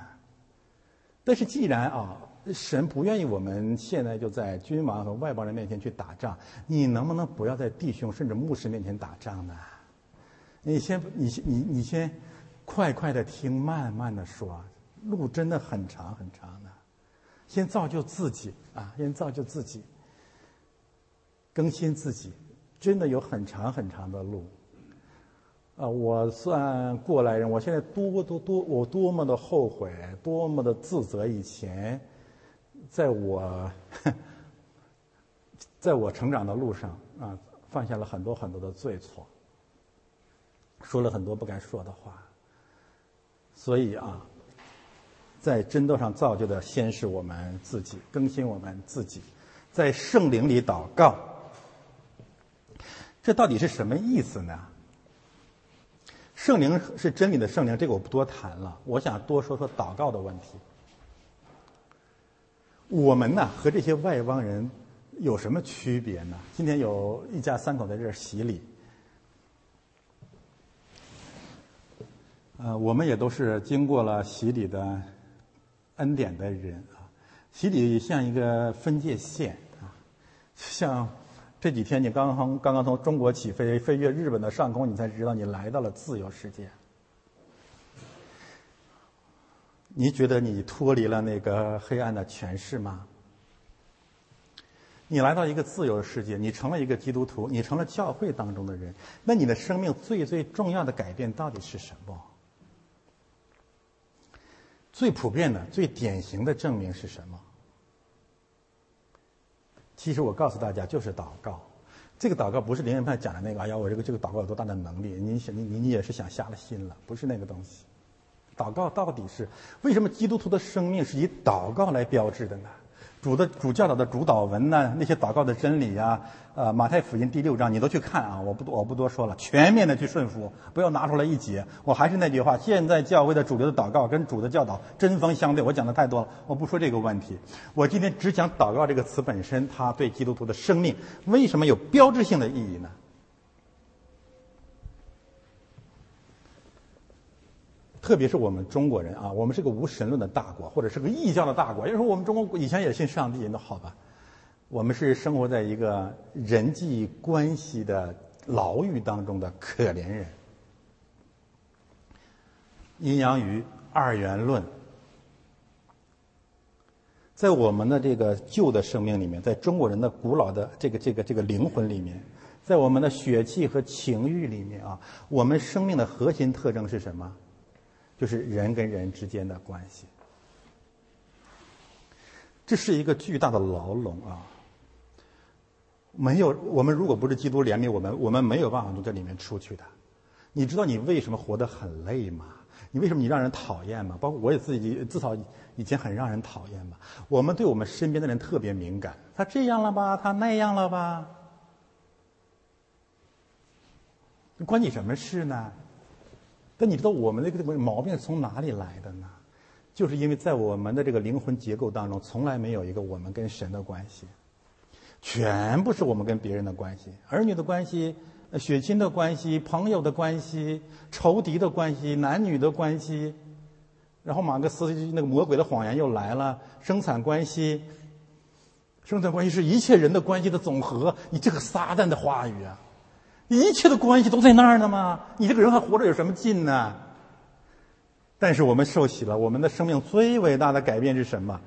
但是既然啊，神不愿意我们现在就在君王和外邦人面前去打仗，你能不能不要在弟兄甚至牧师面前打仗呢？你先，你先，你你先，快快的听，慢慢的说。路真的很长很长的，先造就自己啊，先造就自己，更新自己，真的有很长很长的路。啊，我算过来人，我现在多多多，我多么的后悔，多么的自责，以前，在我，在我成长的路上啊，犯下了很多很多的罪错，说了很多不该说的话，所以啊。在真道上造就的，先是我们自己更新我们自己，在圣灵里祷告。这到底是什么意思呢？圣灵是真理的圣灵，这个我不多谈了。我想多说说祷告的问题。我们呢和这些外邦人有什么区别呢？今天有一家三口在这儿洗礼，呃，我们也都是经过了洗礼的恩典的人啊。洗礼像一个分界线啊，像这几天你刚刚刚刚从中国起飞，飞越日本的上空，你才知道你来到了自由世界。你觉得你脱离了那个黑暗的权势吗？你来到一个自由的世界，你成了一个基督徒，你成了教会当中的人，那你的生命最最重要的改变到底是什么？最普遍的、最典型的证明是什么？其实我告诉大家，就是祷告。这个祷告不是灵恩派讲的那个，哎呀，我这个这个祷告有多大的能力？你想，你你你也是想瞎了心了，不是那个东西。祷告到底是为什么基督徒的生命是以祷告来标志的呢？主的主教导的主导文呢？那些祷告的真理呀，呃，马太福音第六章你都去看啊！我不我不多说了，全面的去顺服，不要拿出来一节。我还是那句话，现在教会的主流的祷告跟主的教导针锋相对。我讲的太多了，我不说这个问题。我今天只讲祷告这个词本身，它对基督徒的生命为什么有标志性的意义呢？特别是我们中国人啊，我们是个无神论的大国，或者是个异教的大国。有人说我们中国以前也信上帝，那好吧，我们是生活在一个人际关系的牢狱当中的可怜人。阴阳鱼、二元论，在我们的这个旧的生命里面，在中国人的古老的这个这个这个灵魂里面，在我们的血气和情欲里面啊，我们生命的核心特征是什么？就是人跟人之间的关系，这是一个巨大的牢笼啊！没有我们，如果不是基督怜悯我们，我们没有办法从这里面出去的。你知道你为什么活得很累吗？你为什么你让人讨厌吗？包括我也自己，至少以前很让人讨厌嘛。我们对我们身边的人特别敏感，他这样了吧？他那样了吧？关你什么事呢？但你知道我们那个毛病从哪里来的呢？就是因为在我们的这个灵魂结构当中，从来没有一个我们跟神的关系，全部是我们跟别人的关系，儿女的关系、血亲的关系、朋友的关系、仇敌的关系、男女的关系，然后马克思那个魔鬼的谎言又来了，生产关系，生产关系是一切人的关系的总和，你这个撒旦的话语啊！一切的关系都在那儿呢吗？你这个人还活着有什么劲呢？但是我们受洗了，我们的生命最伟大的改变是什么？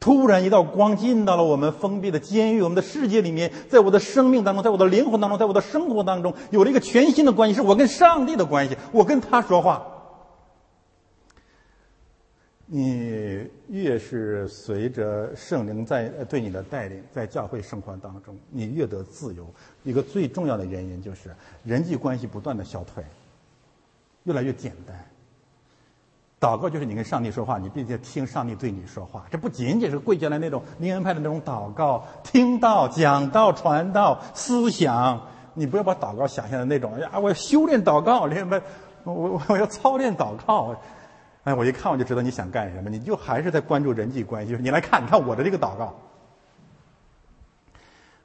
突然一道光进到了我们封闭的监狱，我们的世界里面，在我的生命当中，在我的灵魂当中，在我的生活当中，有了一个全新的关系，是我跟上帝的关系，我跟他说话。你越是随着圣灵在对你的带领，在教会生活当中，你越得自由。一个最重要的原因就是人际关系不断的消退，越来越简单。祷告就是你跟上帝说话，你必须听上帝对你说话。这不仅仅是跪下来那种灵恩派的那种祷告，听到、讲道、传道、思想。你不要把祷告想象的那种，哎呀，我要修炼祷告，灵恩派，我我我要操练祷告。哎，我一看我就知道你想干什么，你就还是在关注人际关系。你来看，你看我的这个祷告，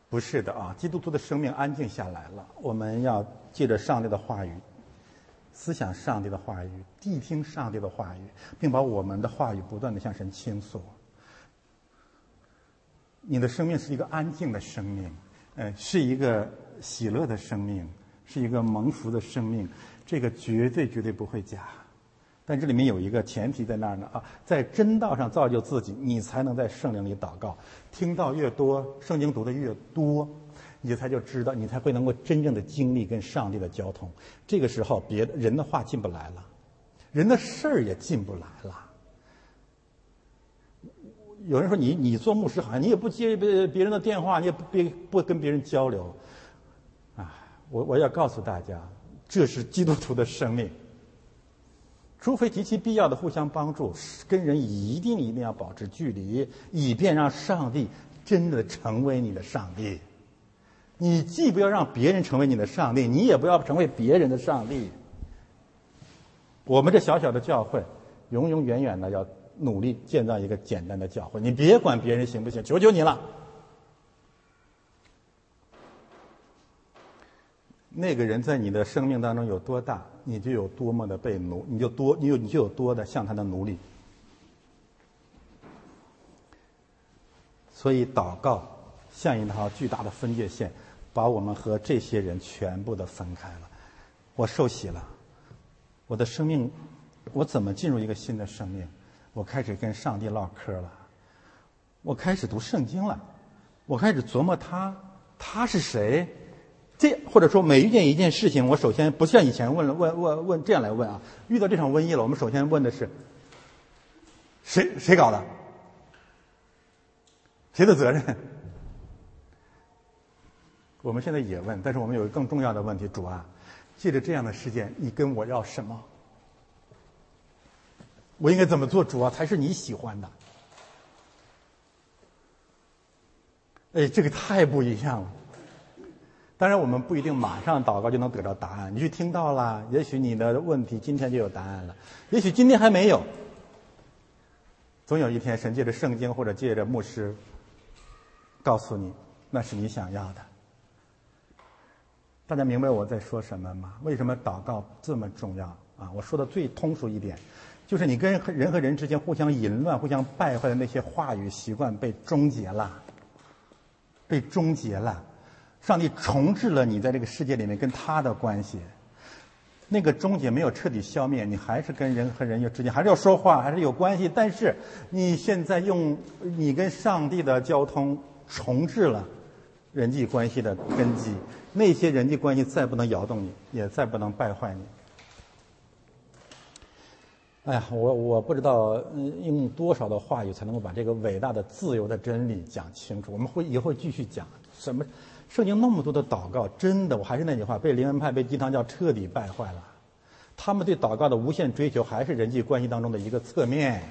不是的啊！基督徒的生命安静下来了，我们要借着上帝的话语，思想上帝的话语，谛听上帝的话语，并把我们的话语不断的向神倾诉。你的生命是一个安静的生命，呃，是一个喜乐的生命，是一个蒙福的生命，这个绝对绝对不会假。但这里面有一个前提在那儿呢啊，在真道上造就自己，你才能在圣灵里祷告。听到越多，圣经读的越多，你才就知道，你才会能够真正的经历跟上帝的交通。这个时候，别的人的话进不来了，人的事儿也进不来了。有人说你你做牧师好像你也不接别别人的电话，你也不别不跟别人交流。啊，我我要告诉大家，这是基督徒的生命。除非极其必要的互相帮助，跟人一定一定要保持距离，以便让上帝真的成为你的上帝。你既不要让别人成为你的上帝，你也不要成为别人的上帝。我们这小小的教会，永永远远的要努力建造一个简单的教会。你别管别人行不行，求求你了。那个人在你的生命当中有多大，你就有多么的被奴，你就多，你有你就有多的像他的奴隶。所以祷告像一条巨大的分界线，把我们和这些人全部的分开了。我受洗了，我的生命，我怎么进入一个新的生命？我开始跟上帝唠嗑了，我开始读圣经了，我开始琢磨他，他是谁？这或者说每遇见一件事情，我首先不像以前问了问问问这样来问啊。遇到这场瘟疫了，我们首先问的是谁谁搞的？谁的责任？我们现在也问，但是我们有一个更重要的问题：主啊，借着这样的事件，你跟我要什么？我应该怎么做，主啊，才是你喜欢的？哎，这个太不一样了。当然，我们不一定马上祷告就能得到答案。你去听到了，也许你的问题今天就有答案了，也许今天还没有。总有一天，神借着圣经或者借着牧师告诉你，那是你想要的。大家明白我在说什么吗？为什么祷告这么重要啊？我说的最通俗一点，就是你跟人和人之间互相淫乱、互相败坏的那些话语习惯被终结了，被终结了。上帝重置了你在这个世界里面跟他的关系，那个终结没有彻底消灭，你还是跟人和人之间还是要说话，还是有关系。但是你现在用你跟上帝的交通重置了人际关系的根基，那些人际关系再不能摇动你，也再不能败坏你。哎呀，我我不知道用多少的话语才能够把这个伟大的自由的真理讲清楚。我们会以后继续讲什么。圣经那么多的祷告，真的，我还是那句话，被灵恩派、被鸡汤教彻底败坏了。他们对祷告的无限追求，还是人际关系当中的一个侧面。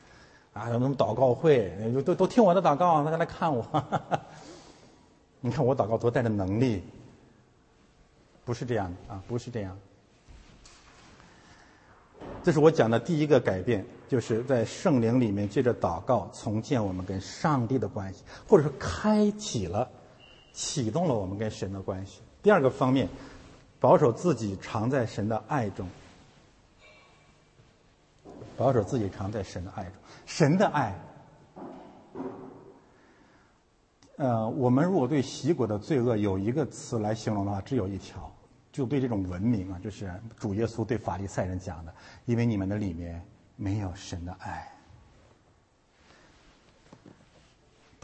啊，什么祷告会，都都听我的祷告，大家来看我。你看我祷告多带着能力，不是这样的啊，不是这样。这是我讲的第一个改变，就是在圣灵里面借着祷告重建我们跟上帝的关系，或者说开启了。启动了我们跟神的关系。第二个方面，保守自己常在神的爱中，保守自己常在神的爱中。神的爱，呃，我们如果对习果的罪恶有一个词来形容的话，只有一条，就对这种文明啊，就是主耶稣对法利赛人讲的，因为你们的里面没有神的爱。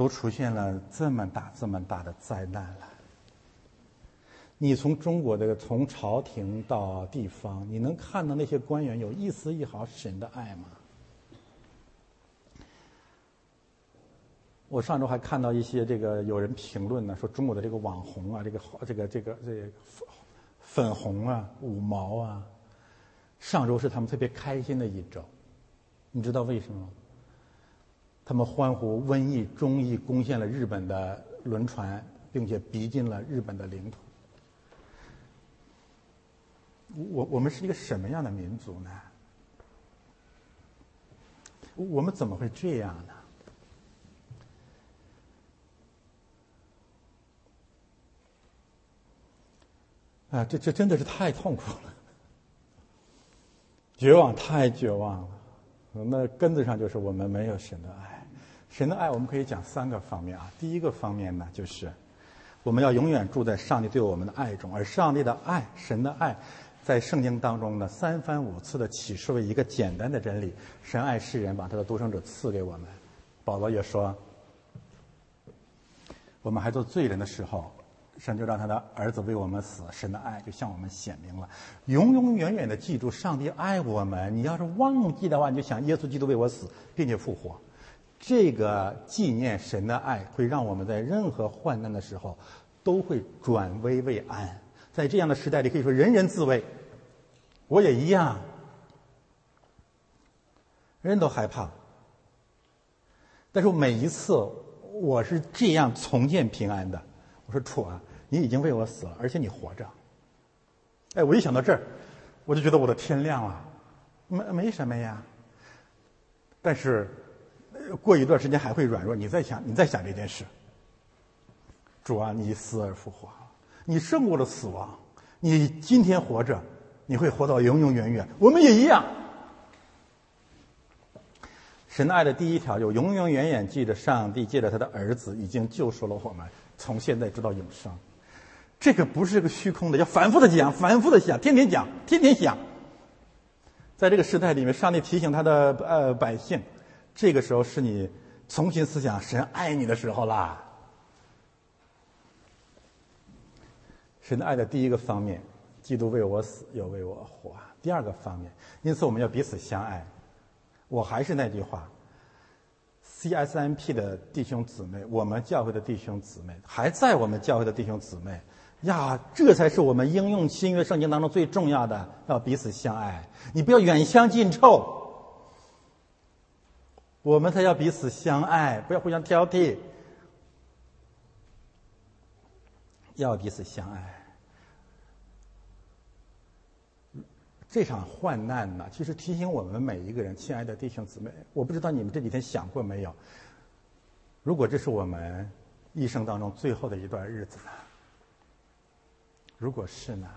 都出现了这么大、这么大的灾难了。你从中国的从朝廷到地方，你能看到那些官员有一丝一毫神的爱吗？我上周还看到一些这个有人评论呢，说中国的这个网红啊，这个这个这个这个粉红啊、五毛啊，上周是他们特别开心的一周，你知道为什么吗？他们欢呼瘟疫终于攻陷了日本的轮船，并且逼近了日本的领土。我我们是一个什么样的民族呢？我们怎么会这样呢？啊，这这真的是太痛苦了，绝望，太绝望了。那根子上就是我们没有神的爱。神的爱，我们可以讲三个方面啊。第一个方面呢，就是我们要永远住在上帝对我们的爱中，而上帝的爱、神的爱，在圣经当中呢，三番五次的启示为一个简单的真理：神爱世人，把他的独生者赐给我们。保罗也说，我们还做罪人的时候，神就让他的儿子为我们死，神的爱就向我们显明了。永永远远的记住上帝爱我们。你要是忘记的话，你就想耶稣基督为我死，并且复活。这个纪念神的爱，会让我们在任何患难的时候，都会转危为安。在这样的时代里，可以说人人自危，我也一样，人都害怕。但是每一次我是这样重建平安的。我说楚啊，你已经为我死了，而且你活着。哎，我一想到这儿，我就觉得我的天亮了。没没什么呀。但是过一段时间还会软弱。你再想，你再想这件事。主啊，你死而复活，你胜过了死亡，你今天活着，你会活到永永远远。我们也一样。神爱的第一条就永永远远记着上帝借着他的儿子已经救赎了我们，从现在直到永生。这个不是个虚空的，要反复的讲，反复的想，天天讲，天天想。在这个时代里面，上帝提醒他的呃百姓，这个时候是你重新思想神爱你的时候啦。神的爱的第一个方面，基督为我死，又为我活。第二个方面，因此我们要彼此相爱。我还是那句话，CSMP 的弟兄姊妹，我们教会的弟兄姊妹，还在我们教会的弟兄姊妹。呀，这才是我们应用新约圣经当中最重要的，要彼此相爱。你不要远香近臭，我们才要彼此相爱，不要互相挑剔，要彼此相爱。这场患难呢，其实提醒我们每一个人，亲爱的弟兄姊妹，我不知道你们这几天想过没有？如果这是我们一生当中最后的一段日子呢？如果是呢？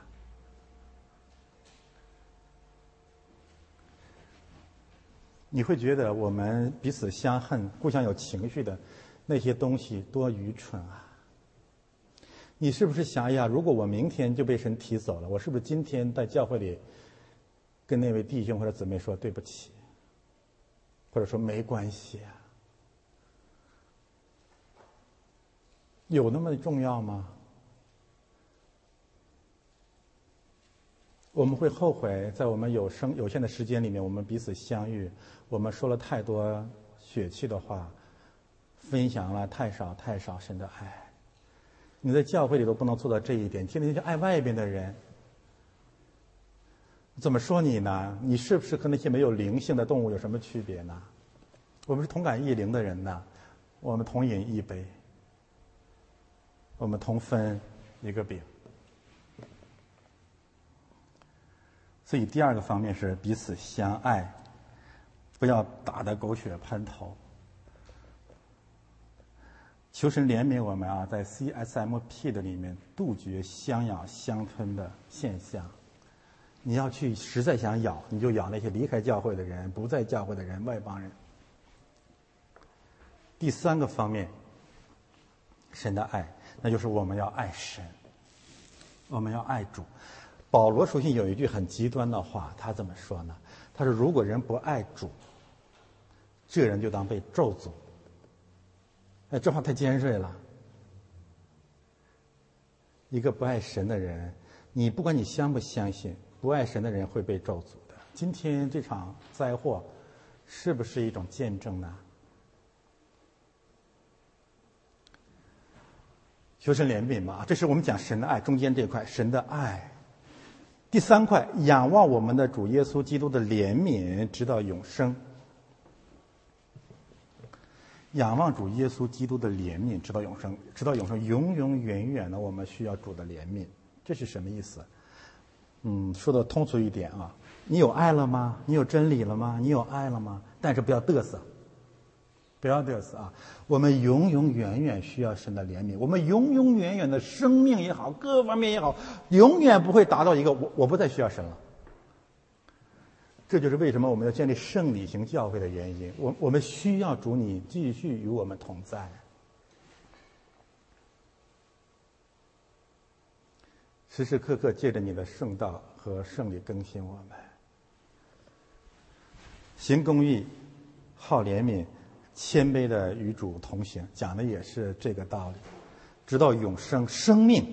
你会觉得我们彼此相恨、互相有情绪的那些东西多愚蠢啊？你是不是想呀？如果我明天就被神提走了，我是不是今天在教会里跟那位弟兄或者姊妹说对不起，或者说没关系啊？有那么重要吗？我们会后悔，在我们有生有限的时间里面，我们彼此相遇，我们说了太多血气的话，分享了太少太少神的爱。你在教会里都不能做到这一点，天天就爱外边的人，怎么说你呢？你是不是和那些没有灵性的动物有什么区别呢？我们是同感异灵的人呢，我们同饮一杯，我们同分一个饼。所以，第二个方面是彼此相爱，不要打得狗血喷头。求神怜悯我们啊，在 CSMP 的里面杜绝相咬相吞的现象。你要去实在想咬，你就咬那些离开教会的人、不在教会的人、外邦人。第三个方面，神的爱，那就是我们要爱神，我们要爱主。保罗书信有一句很极端的话，他怎么说呢？他说：“如果人不爱主，这人就当被咒诅。”哎，这话太尖锐了。一个不爱神的人，你不管你相不相信，不爱神的人会被咒诅的。今天这场灾祸，是不是一种见证呢？求神怜悯嘛，这是我们讲神的爱中间这块，神的爱。第三块，仰望我们的主耶稣基督的怜悯，直到永生。仰望主耶稣基督的怜悯，直到永生，直到永生，永永远远的，我们需要主的怜悯。这是什么意思？嗯，说的通俗一点啊，你有爱了吗？你有真理了吗？你有爱了吗？但是不要嘚瑟。不要嘚瑟啊！我们永永远远需要神的怜悯，我们永永远远的生命也好，各方面也好，永远不会达到一个我我不再需要神了。这就是为什么我们要建立圣礼型教会的原因。我我们需要主你继续与我们同在，时时刻刻借着你的圣道和圣礼更新我们，行公义，好怜悯。谦卑的与主同行，讲的也是这个道理。直到永生生命，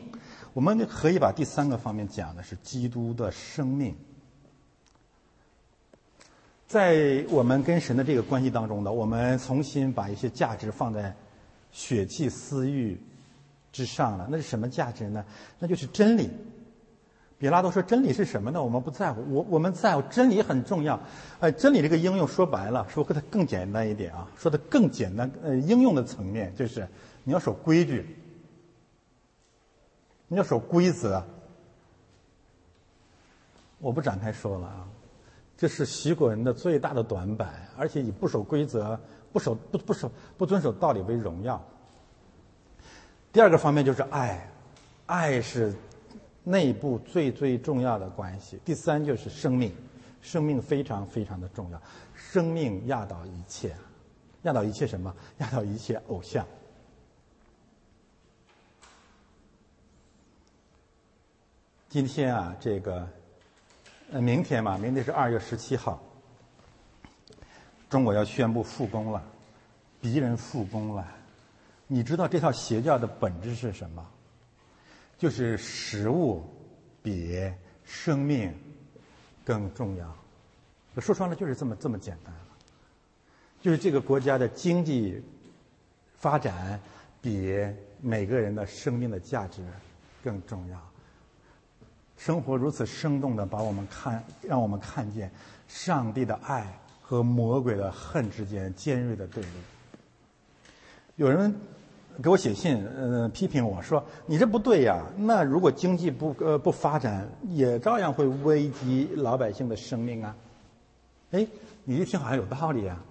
我们可以把第三个方面讲的是基督的生命。在我们跟神的这个关系当中呢，我们重新把一些价值放在血气私欲之上了。那是什么价值呢？那就是真理。比拉多说：“真理是什么呢？我们不在乎，我我们在乎真理很重要。呃，真理这个应用说白了，说的更简单一点啊，说的更简单。呃，应用的层面就是你要守规矩，你要守规则。我不展开说了啊，这是习古人的最大的短板，而且以不守规则、不守不不守不遵守道理为荣耀。第二个方面就是爱，爱是内部最最重要的关系。第三就是生命，生命非常非常的重要，生命压倒一切，压倒一切什么？压倒一切偶像。今天啊，这个。呃，明天嘛，明天是二月十七号，中国要宣布复工了，敌人复工了。你知道这套邪教的本质是什么？就是食物比生命更重要。说穿了就是这么这么简单了就是这个国家的经济发展比每个人的生命的价值更重要。生活如此生动的把我们看，让我们看见上帝的爱和魔鬼的恨之间尖锐的对立。有人给我写信，呃，批评我说：“你这不对呀！那如果经济不呃不发展，也照样会危及老百姓的生命啊！”哎，你一听好像有道理啊。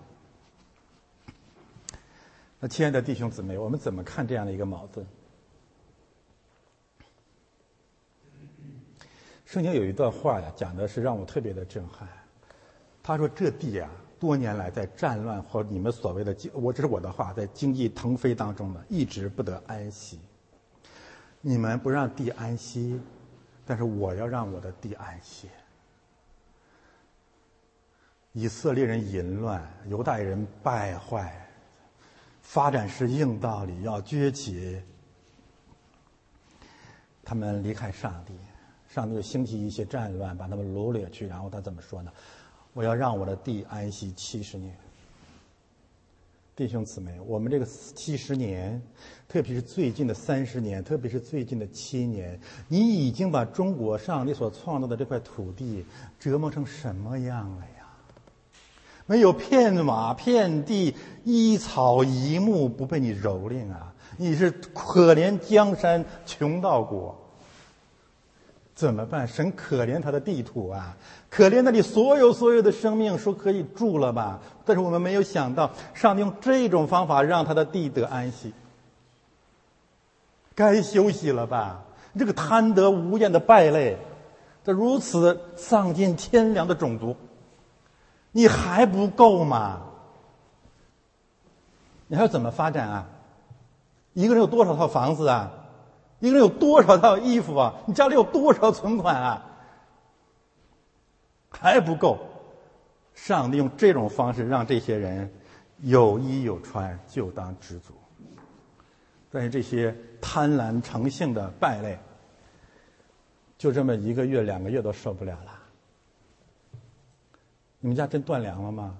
那亲爱的弟兄姊妹，我们怎么看这样的一个矛盾？圣经有一段话呀，讲的是让我特别的震撼。他说：“这地啊，多年来在战乱或你们所谓的经，我这是我的话，在经济腾飞当中呢，一直不得安息。你们不让地安息，但是我要让我的地安息。以色列人淫乱，犹太人败坏，发展是硬道理，要崛起，他们离开上帝。”上帝兴起一些战乱，把他们掳掠去，然后他怎么说呢？我要让我的地安息七十年。弟兄姊妹，我们这个七十年，特别是最近的三十年，特别是最近的七年，你已经把中国上帝所创造的这块土地折磨成什么样了呀？没有片瓦片地，一草一木不被你蹂躏啊！你是可怜江山穷到国。怎么办？神可怜他的地土啊，可怜那里所有所有的生命，说可以住了吧？但是我们没有想到，上帝用这种方法让他的地得安息。该休息了吧？这个贪得无厌的败类，这如此丧尽天良的种族，你还不够吗？你还要怎么发展啊？一个人有多少套房子啊？一个人有多少套衣服啊？你家里有多少存款啊？还不够。上帝用这种方式让这些人有衣有穿，就当知足。但是这些贪婪成性的败类，就这么一个月、两个月都受不了了。你们家真断粮了吗？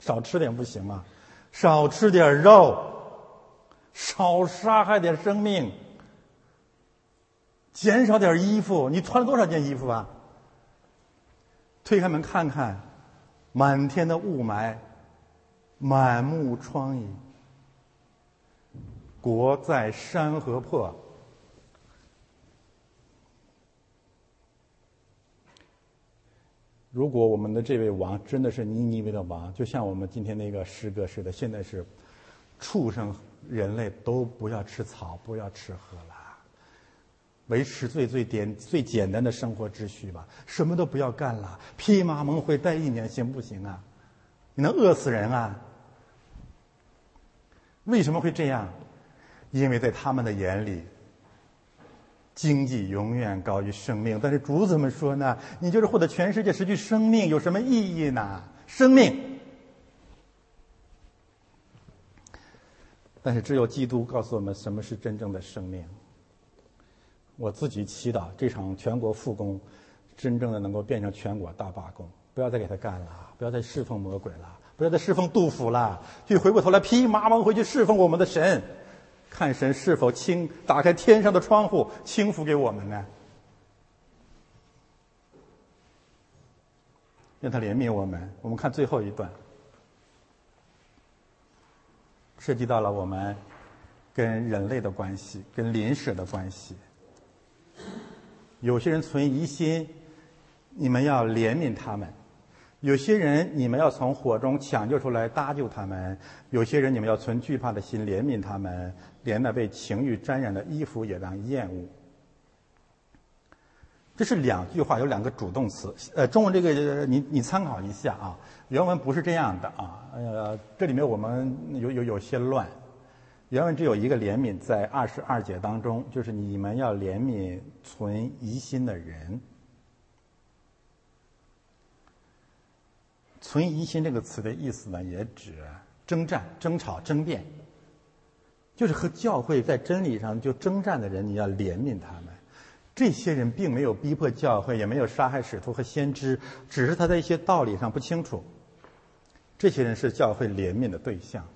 少吃点不行吗？少吃点肉，少杀害点生命。减少点衣服，你穿了多少件衣服啊？推开门看看，满天的雾霾，满目疮痍，国在山河破。如果我们的这位王真的是尼尼微的王，就像我们今天那个诗歌似的，现在是畜生、人类都不要吃草，不要吃喝了。维持最最简最简单的生活秩序吧，什么都不要干了，披麻蒙灰待一年行不行啊？你能饿死人啊？为什么会这样？因为在他们的眼里，经济永远高于生命。但是主怎么说呢？你就是获得全世界，失去生命有什么意义呢？生命。但是只有基督告诉我们，什么是真正的生命。我自己祈祷这场全国复工，真正的能够变成全国大罢工，不要再给他干了，不要再侍奉魔鬼了，不要再侍奉杜甫了，去回过头来披麻蒙回去侍奉我们的神，看神是否倾打开天上的窗户倾福给我们呢？让他怜悯我们。我们看最后一段，涉及到了我们跟人类的关系，跟邻舍的关系。有些人存疑心，你们要怜悯他们；有些人你们要从火中抢救出来搭救他们；有些人你们要存惧怕的心怜悯他们，连那被情欲沾染的衣服也当厌恶。这是两句话，有两个主动词。呃，中文这个你你参考一下啊，原文不是这样的啊。呃，这里面我们有有有些乱。原文只有一个怜悯，在二十二节当中，就是你们要怜悯存疑心的人。存疑心这个词的意思呢，也指征战、争吵、争辩，就是和教会在真理上就征战的人，你要怜悯他们。这些人并没有逼迫教会，也没有杀害使徒和先知，只是他在一些道理上不清楚。这些人是教会怜悯的对象。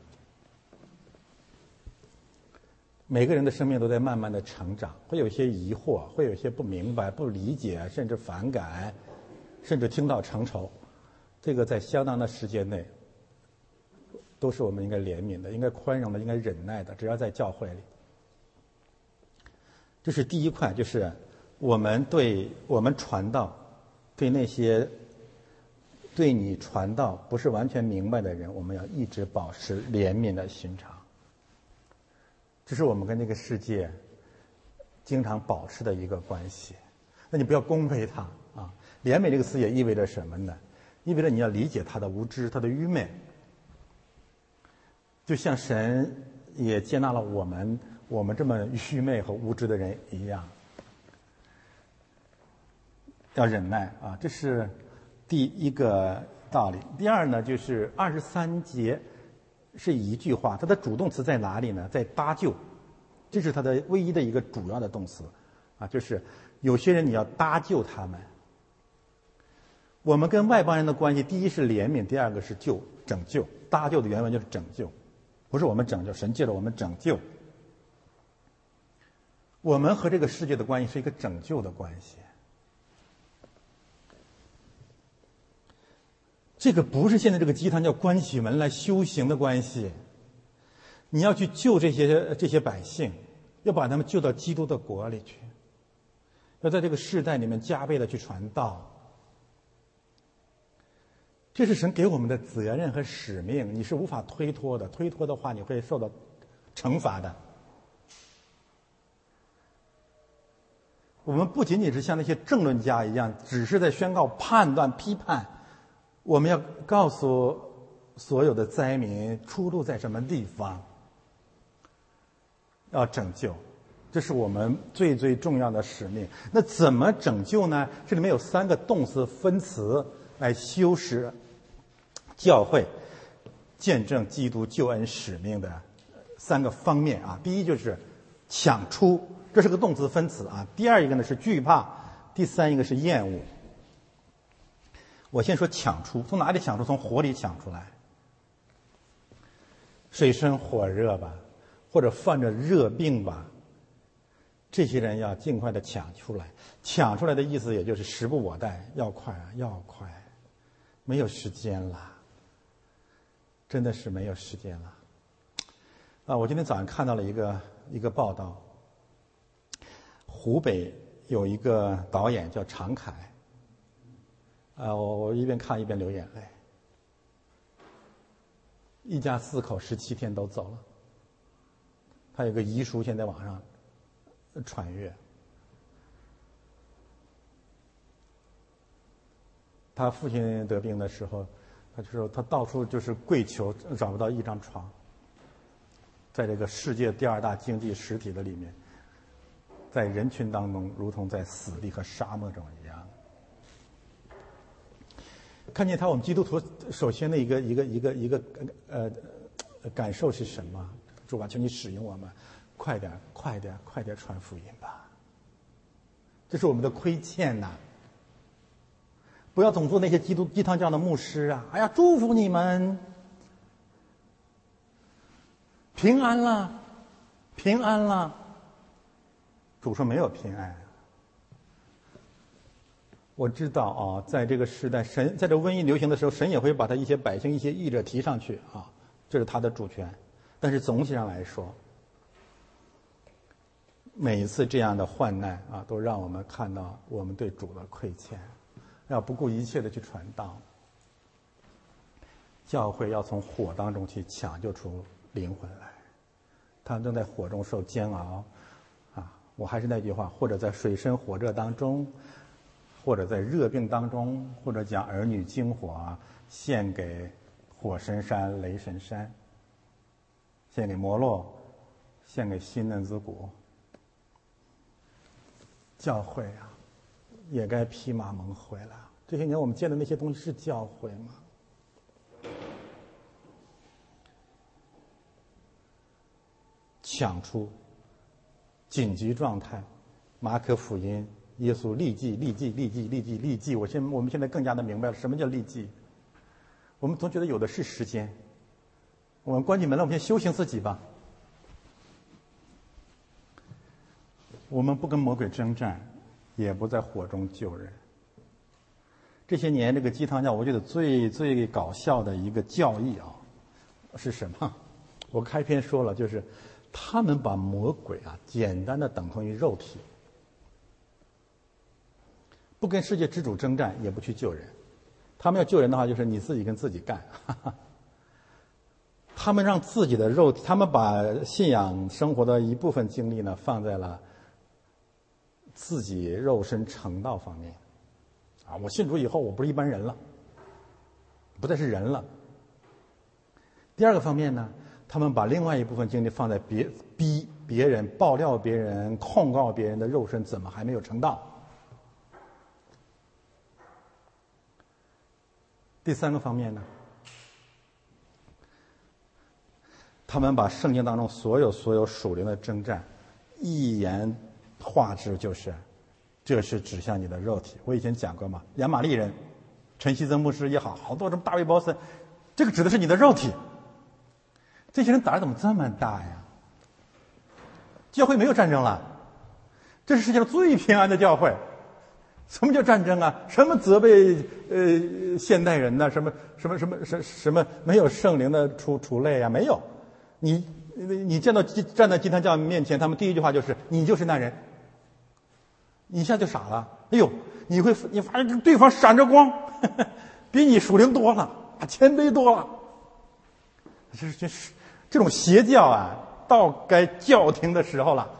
每个人的生命都在慢慢的成长，会有些疑惑，会有些不明白、不理解，甚至反感，甚至听到成仇。这个在相当的时间内，都是我们应该怜悯的、应该宽容的、应该忍耐的。只要在教会里，这是第一块，就是我们对我们传道，对那些对你传道不是完全明白的人，我们要一直保持怜悯的心肠。这是我们跟这个世界经常保持的一个关系。那你不要恭维他啊！怜悯这个词也意味着什么呢？意味着你要理解他的无知，他的愚昧，就像神也接纳了我们，我们这么愚昧和无知的人一样，要忍耐啊！这是第一个道理。第二呢，就是二十三节是一句话，它的主动词在哪里呢？在搭救，这是它的唯一的一个主要的动词啊，就是有些人你要搭救他们。我们跟外邦人的关系，第一是怜悯，第二个是救、拯救。搭救的原文就是拯救，不是我们拯救，神借着我们拯救。我们和这个世界的关系是一个拯救的关系。这个不是现在这个鸡汤叫关起门来修行的关系。你要去救这些这些百姓，要把他们救到基督的国里去，要在这个世代里面加倍的去传道。这是神给我们的责任和使命，你是无法推脱的。推脱的话，你会受到惩罚的。我们不仅仅是像那些政论家一样，只是在宣告、判断、批判。我们要告诉所有的灾民出路在什么地方，要拯救，这是我们最最重要的使命。那怎么拯救呢？这里面有三个动词分词来修饰。教会见证基督救恩使命的三个方面啊，第一就是抢出，这是个动词分词啊。第二一个呢是惧怕，第三一个是厌恶。我先说抢出，从哪里抢出？从火里抢出来，水深火热吧，或者犯着热病吧，这些人要尽快的抢出来。抢出来的意思也就是时不我待，要快啊，要快，没有时间了。真的是没有时间了。啊，我今天早上看到了一个一个报道，湖北有一个导演叫常凯，啊，我我一边看一边流眼泪，一家四口十七天都走了，他有个遗书现在网上传阅，他父亲得病的时候。他就说，他到处就是跪求，找不到一张床。在这个世界第二大经济实体的里面，在人群当中，如同在死地和沙漠中一样。看见他，我们基督徒首先的一个一个一个一个呃感受是什么？主啊，求你使用我们，快点，快点，快点传福音吧！这是我们的亏欠呐。不要总做那些基督鸡汤教的牧师啊！哎呀，祝福你们平安了，平安了。主说没有平安。我知道啊，在这个时代，神在这瘟疫流行的时候，神也会把他一些百姓、一些译者提上去啊，这是他的主权。但是总体上来说，每一次这样的患难啊，都让我们看到我们对主的亏欠。要不顾一切的去传道，教会要从火当中去抢救出灵魂来，他们正在火中受煎熬，啊！我还是那句话，或者在水深火热当中，或者在热病当中，或者将儿女精火献给火神山、雷神山，献给摩洛，献给新嫩子谷。教会啊，也该披麻蒙灰了。这些年我们见的那些东西是教会吗？抢出紧急状态，马可福音，耶稣立即立即立即立即立即。我现我们现在更加的明白了什么叫立即。我们总觉得有的是时间，我们关起门来，我们先修行自己吧。我们不跟魔鬼征战，也不在火中救人。这些年，这个鸡汤教，我觉得最最搞笑的一个教义啊，是什么？我开篇说了，就是他们把魔鬼啊，简单的等同于肉体，不跟世界之主征战，也不去救人。他们要救人的话，就是你自己跟自己干。他们让自己的肉，他们把信仰生活的一部分精力呢，放在了自己肉身成道方面。啊！我信主以后，我不是一般人了，不再是人了。第二个方面呢，他们把另外一部分精力放在别逼别人、爆料别人、控告别人的肉身怎么还没有成道。第三个方面呢，他们把圣经当中所有所有属灵的征战，一言化之就是。这是指向你的肉体。我以前讲过嘛，亚玛利人，陈希曾牧师也好，好多什么大卫鲍森，这个指的是你的肉体。这些人胆儿怎么这么大呀？教会没有战争了，这是世界上最平安的教会。什么叫战争啊？什么责备呃现代人呢？什么什么什么什什么没有圣灵的出出类啊？没有。你你见到站在金坛教面前，他们第一句话就是：“你就是那人。”你一下就傻了，哎呦！你会你发现对方闪着光，比你属灵多了，谦卑多了。这这是这种邪教啊，到该叫停的时候了。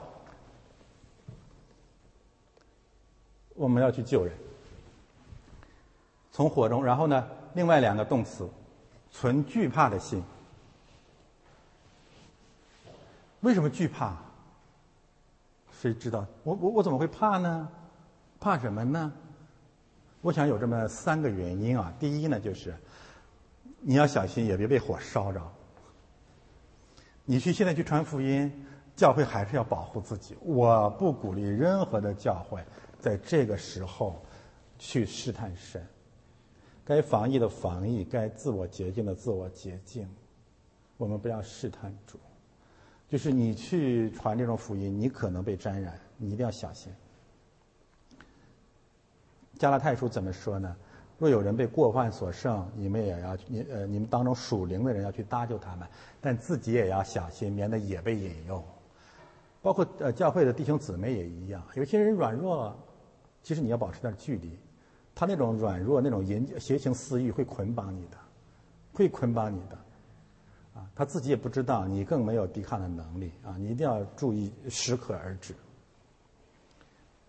我们要去救人，从火中，然后呢，另外两个动词，存惧怕的心。为什么惧怕？谁知道我我我怎么会怕呢？怕什么呢？我想有这么三个原因啊。第一呢，就是你要小心，也别被火烧着。你去现在去传福音，教会还是要保护自己。我不鼓励任何的教会在这个时候去试探神。该防疫的防疫，该自我洁净的自我洁净。我们不要试探主。就是你去传这种福音，你可能被沾染，你一定要小心。加拉太书怎么说呢？若有人被过患所胜，你们也要你呃，你们当中属灵的人要去搭救他们，但自己也要小心，免得也被引诱。包括呃教会的弟兄姊妹也一样，有些人软弱，其实你要保持点距离。他那种软弱、那种淫邪情私欲会捆绑你的，会捆绑你的。啊，他自己也不知道，你更没有抵抗的能力啊！你一定要注意，适可而止。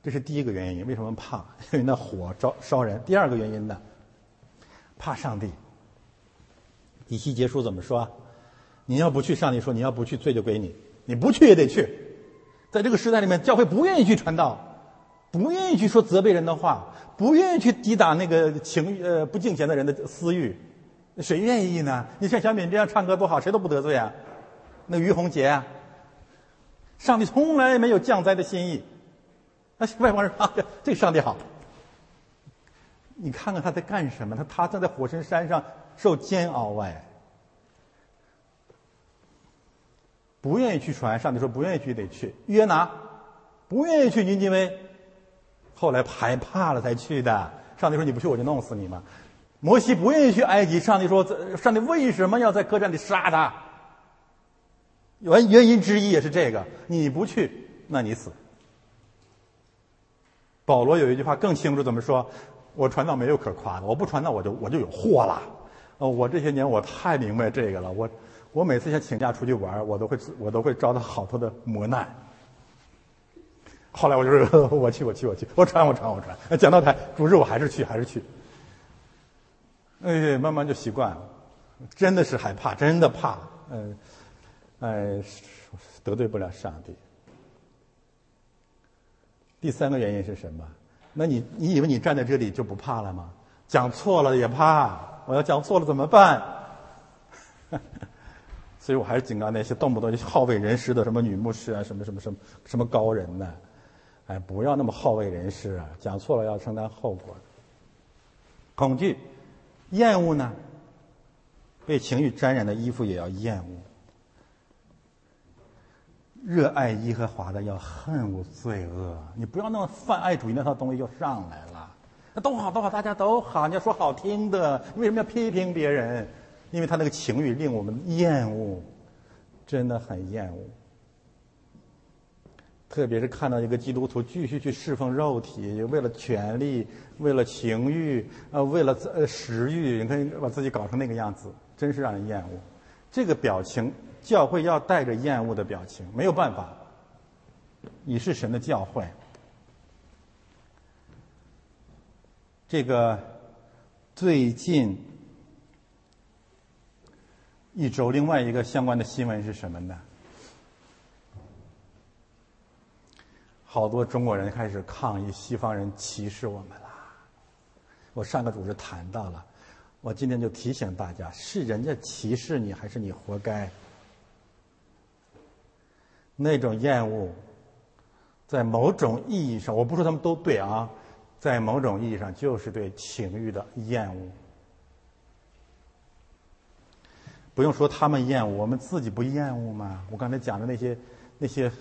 这是第一个原因，为什么怕？因为那火烧烧人。第二个原因呢，怕上帝。以西结书怎么说？你要不去，上帝说你要不去，罪就归你。你不去也得去。在这个时代里面，教会不愿意去传道，不愿意去说责备人的话，不愿意去抵挡那个情呃不敬虔的人的私欲。谁愿意呢？你像小敏这样唱歌多好，谁都不得罪啊。那于洪杰啊，上帝从来没有降灾的心意。那外国人啊，这上帝好。你看看他在干什么？他他正在火神山上受煎熬哎。不愿意去传，上帝说不愿意去得去。约拿不愿意去尼尼微，后来害怕了才去的。上帝说你不去我就弄死你嘛。摩西不愿意去埃及，上帝说：“上帝为什么要在客栈里杀他？原原因之一也是这个，你不去，那你死。”保罗有一句话更清楚，怎么说？我传道没有可夸的，我不传道我就我就有祸了。哦，我这些年我太明白这个了。我我每次想请假出去玩，我都会我都会遭到好多的磨难。后来我就是我去我去我去，我传我传我传。讲到台主日我还是去还是去。哎，慢慢就习惯了。真的是害怕，真的怕。嗯，哎，得罪不了上帝。第三个原因是什么？那你你以为你站在这里就不怕了吗？讲错了也怕，我要讲错了怎么办？所以我还是警告那些动不动就好为人师的什么女牧师啊，什么什么什么什么高人呢？哎，不要那么好为人师啊！讲错了要承担后果。恐惧、厌恶呢？被情欲沾染的衣服也要厌恶。热爱耶和华的要恨恶罪恶，你不要那么泛爱主义那套东西就上来了。都好都好，大家都好，你要说好听的，为什么要批评别人？因为他那个情欲令我们厌恶，真的很厌恶。特别是看到一个基督徒继续去侍奉肉体，为了权力，为了情欲，呃，为了呃食欲，你看把自己搞成那个样子，真是让人厌恶。这个表情。教会要带着厌恶的表情，没有办法。你是神的教会。这个最近一周，另外一个相关的新闻是什么呢？好多中国人开始抗议西方人歧视我们了。我上个组织谈到了，我今天就提醒大家：是人家歧视你，还是你活该？那种厌恶，在某种意义上，我不说他们都对啊，在某种意义上就是对情欲的厌恶。不用说他们厌恶，我们自己不厌恶吗？我刚才讲的那些那些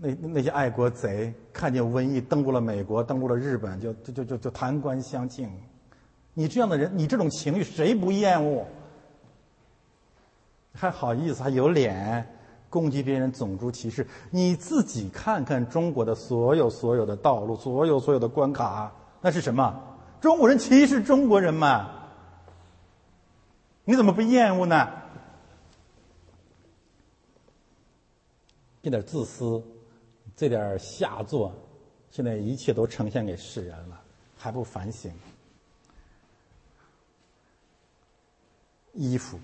那那些爱国贼，看见瘟疫登陆了美国，登陆了日本，就就就就就弹冠相庆。你这样的人，你这种情欲，谁不厌恶？还好意思，还有脸？攻击别人、种族歧视，你自己看看中国的所有所有的道路、所有所有的关卡，那是什么？中国人歧视中国人嘛？你怎么不厌恶呢？这点自私，这点下作，现在一切都呈现给世人了，还不反省？衣服，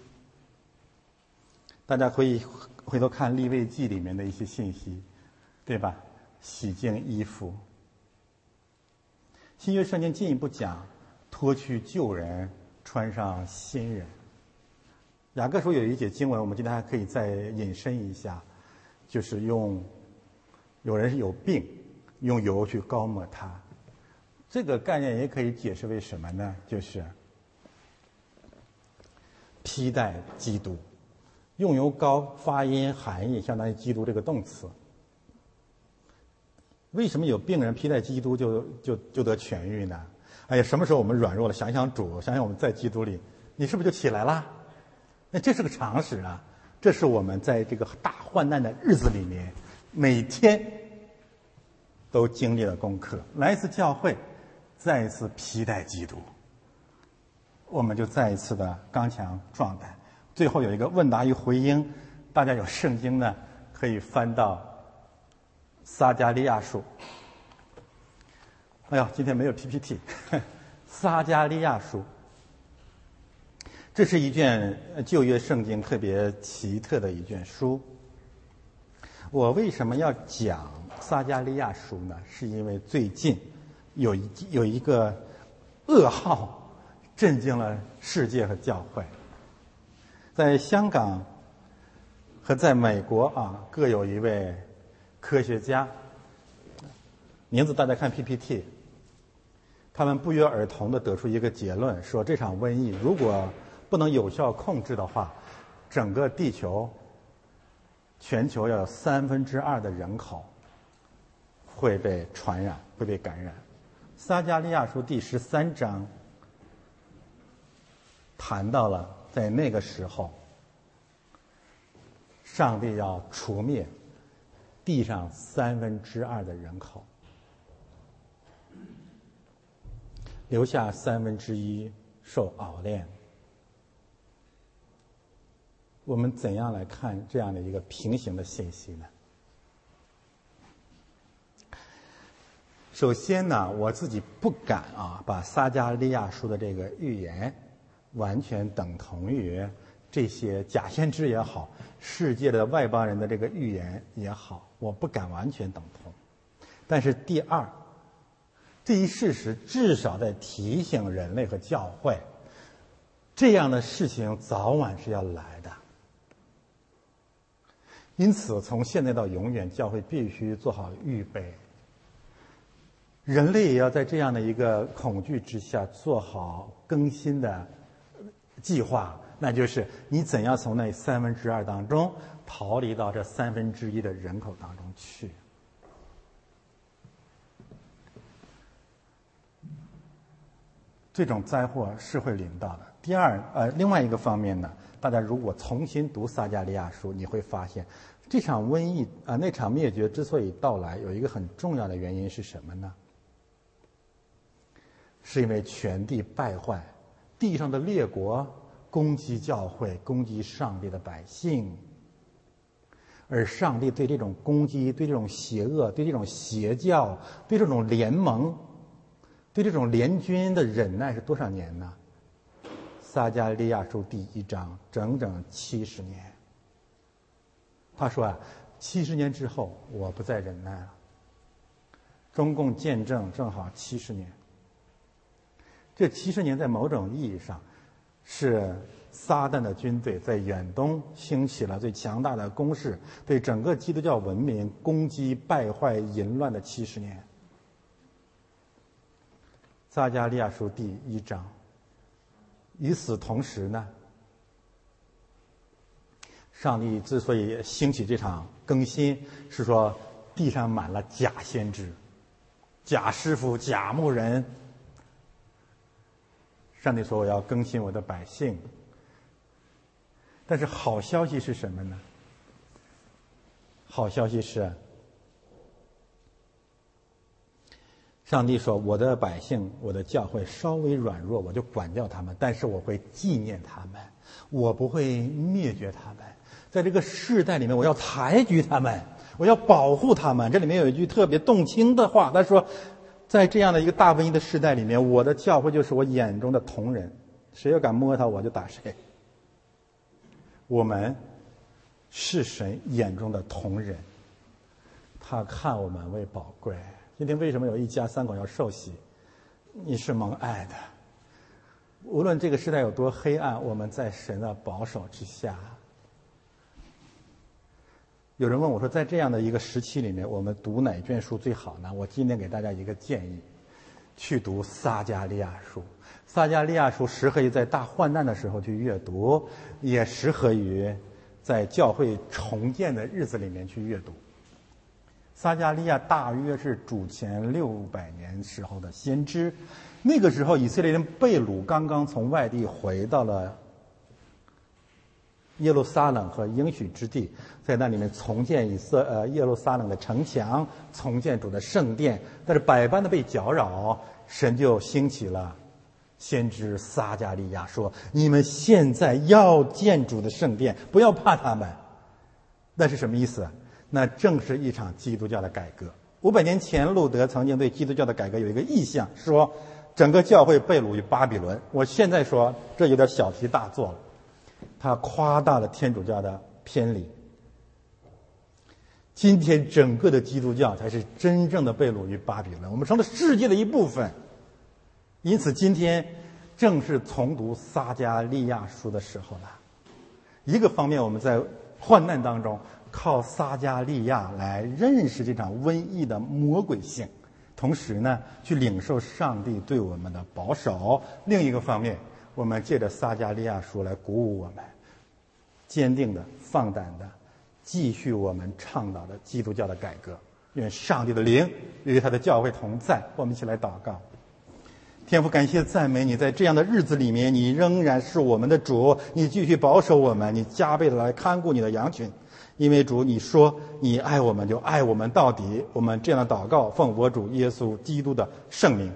大家可以。回头看《立位记》里面的一些信息，对吧？洗净衣服。新约圣经进一步讲，脱去旧人，穿上新人。雅各书有一节经文，我们今天还可以再引申一下，就是用有人是有病，用油去膏抹他。这个概念也可以解释为什么呢？就是披戴基督。用油膏发音含义相当于基督这个动词。为什么有病人披戴基督就就就得痊愈呢？哎呀，什么时候我们软弱了？想想主，想想我们在基督里，你是不是就起来了？那这是个常识啊！这是我们在这个大患难的日子里面每天都经历了功课。来一次教会，再一次披戴基督，我们就再一次的刚强壮胆。最后有一个问答与回应，大家有圣经呢，可以翻到撒加利亚书。哎呀，今天没有 PPT，撒加利亚书，这是一卷旧约圣经特别奇特的一卷书。我为什么要讲撒加利亚书呢？是因为最近有一有一个噩耗震惊了世界和教会。在香港和在美国啊，各有一位科学家，名字大家看 PPT。他们不约而同的得出一个结论，说这场瘟疫如果不能有效控制的话，整个地球、全球要有三分之二的人口会被传染、会被感染。撒加利亚书第十三章谈到了。在那个时候，上帝要除灭地上三分之二的人口，留下三分之一受熬炼。我们怎样来看这样的一个平行的信息呢？首先呢，我自己不敢啊，把撒加利亚书的这个预言完全等同于这些假先知也好，世界的外邦人的这个预言也好，我不敢完全等同。但是第二，这一事实至少在提醒人类和教会，这样的事情早晚是要来。因此，从现在到永远，教会必须做好预备。人类也要在这样的一个恐惧之下做好更新的计划，那就是你怎样从那三分之二当中逃离到这三分之一的人口当中去。这种灾祸是会临到的。第二，呃，另外一个方面呢，大家如果重新读撒加利亚书，你会发现，这场瘟疫啊，那场灭绝之所以到来，有一个很重要的原因是什么呢？是因为全地败坏，地上的列国攻击教会，攻击上帝的百姓，而上帝对这种攻击、对这种邪恶、对这种邪教、对这种联盟。对这种联军的忍耐是多少年呢？撒加利亚书第一章，整整七十年。他说啊，七十年之后，我不再忍耐了。中共见证正好七十年。这七十年在某种意义上，是撒旦的军队在远东兴起了最强大的攻势，对整个基督教文明攻击、败坏、淫乱的七十年。撒加利亚书第一章。与此同时呢，上帝之所以兴起这场更新，是说地上满了假先知、假师傅、假牧人。上帝说：“我要更新我的百姓。”但是好消息是什么呢？好消息是。上帝说：“我的百姓，我的教会稍微软弱，我就管教他们；但是我会纪念他们，我不会灭绝他们。在这个世代里面，我要抬举他们，我要保护他们。”这里面有一句特别动听的话，他说：“在这样的一个大瘟疫的世代里面，我的教会就是我眼中的同人，谁要敢摸他，我就打谁。我们是神眼中的同人，他看我们为宝贵。”今天为什么有一家三口要受洗？你是蒙爱的。无论这个时代有多黑暗，我们在神的保守之下。有人问我说，在这样的一个时期里面，我们读哪卷书最好呢？我今天给大家一个建议：去读撒加利亚书。撒加利亚书适合于在大患难的时候去阅读，也适合于在教会重建的日子里面去阅读。撒加利亚大约是主前六百年时候的先知，那个时候以色列人被掳，刚刚从外地回到了耶路撒冷和应许之地，在那里面重建以色呃耶路撒冷的城墙，重建主的圣殿，但是百般的被搅扰，神就兴起了先知撒加利亚说：“你们现在要建主的圣殿，不要怕他们。”那是什么意思？那正是一场基督教的改革。五百年前，路德曾经对基督教的改革有一个意向，说整个教会被掳于巴比伦。我现在说这有点小题大做了，他夸大了天主教的偏离。今天整个的基督教才是真正的被掳于巴比伦，我们成了世界的一部分。因此，今天正是重读撒加利亚书的时候了。一个方面，我们在患难当中。靠撒加利亚来认识这场瘟疫的魔鬼性，同时呢，去领受上帝对我们的保守。另一个方面，我们借着撒加利亚书来鼓舞我们，坚定的、放胆的，继续我们倡导的基督教的改革。愿上帝的灵与他的教会同在。我们一起来祷告。天父，感谢赞美你，在这样的日子里面，你仍然是我们的主，你继续保守我们，你加倍的来看顾你的羊群。因为主，你说你爱我们，就爱我们到底。我们这样祷告，奉我主耶稣基督的圣名。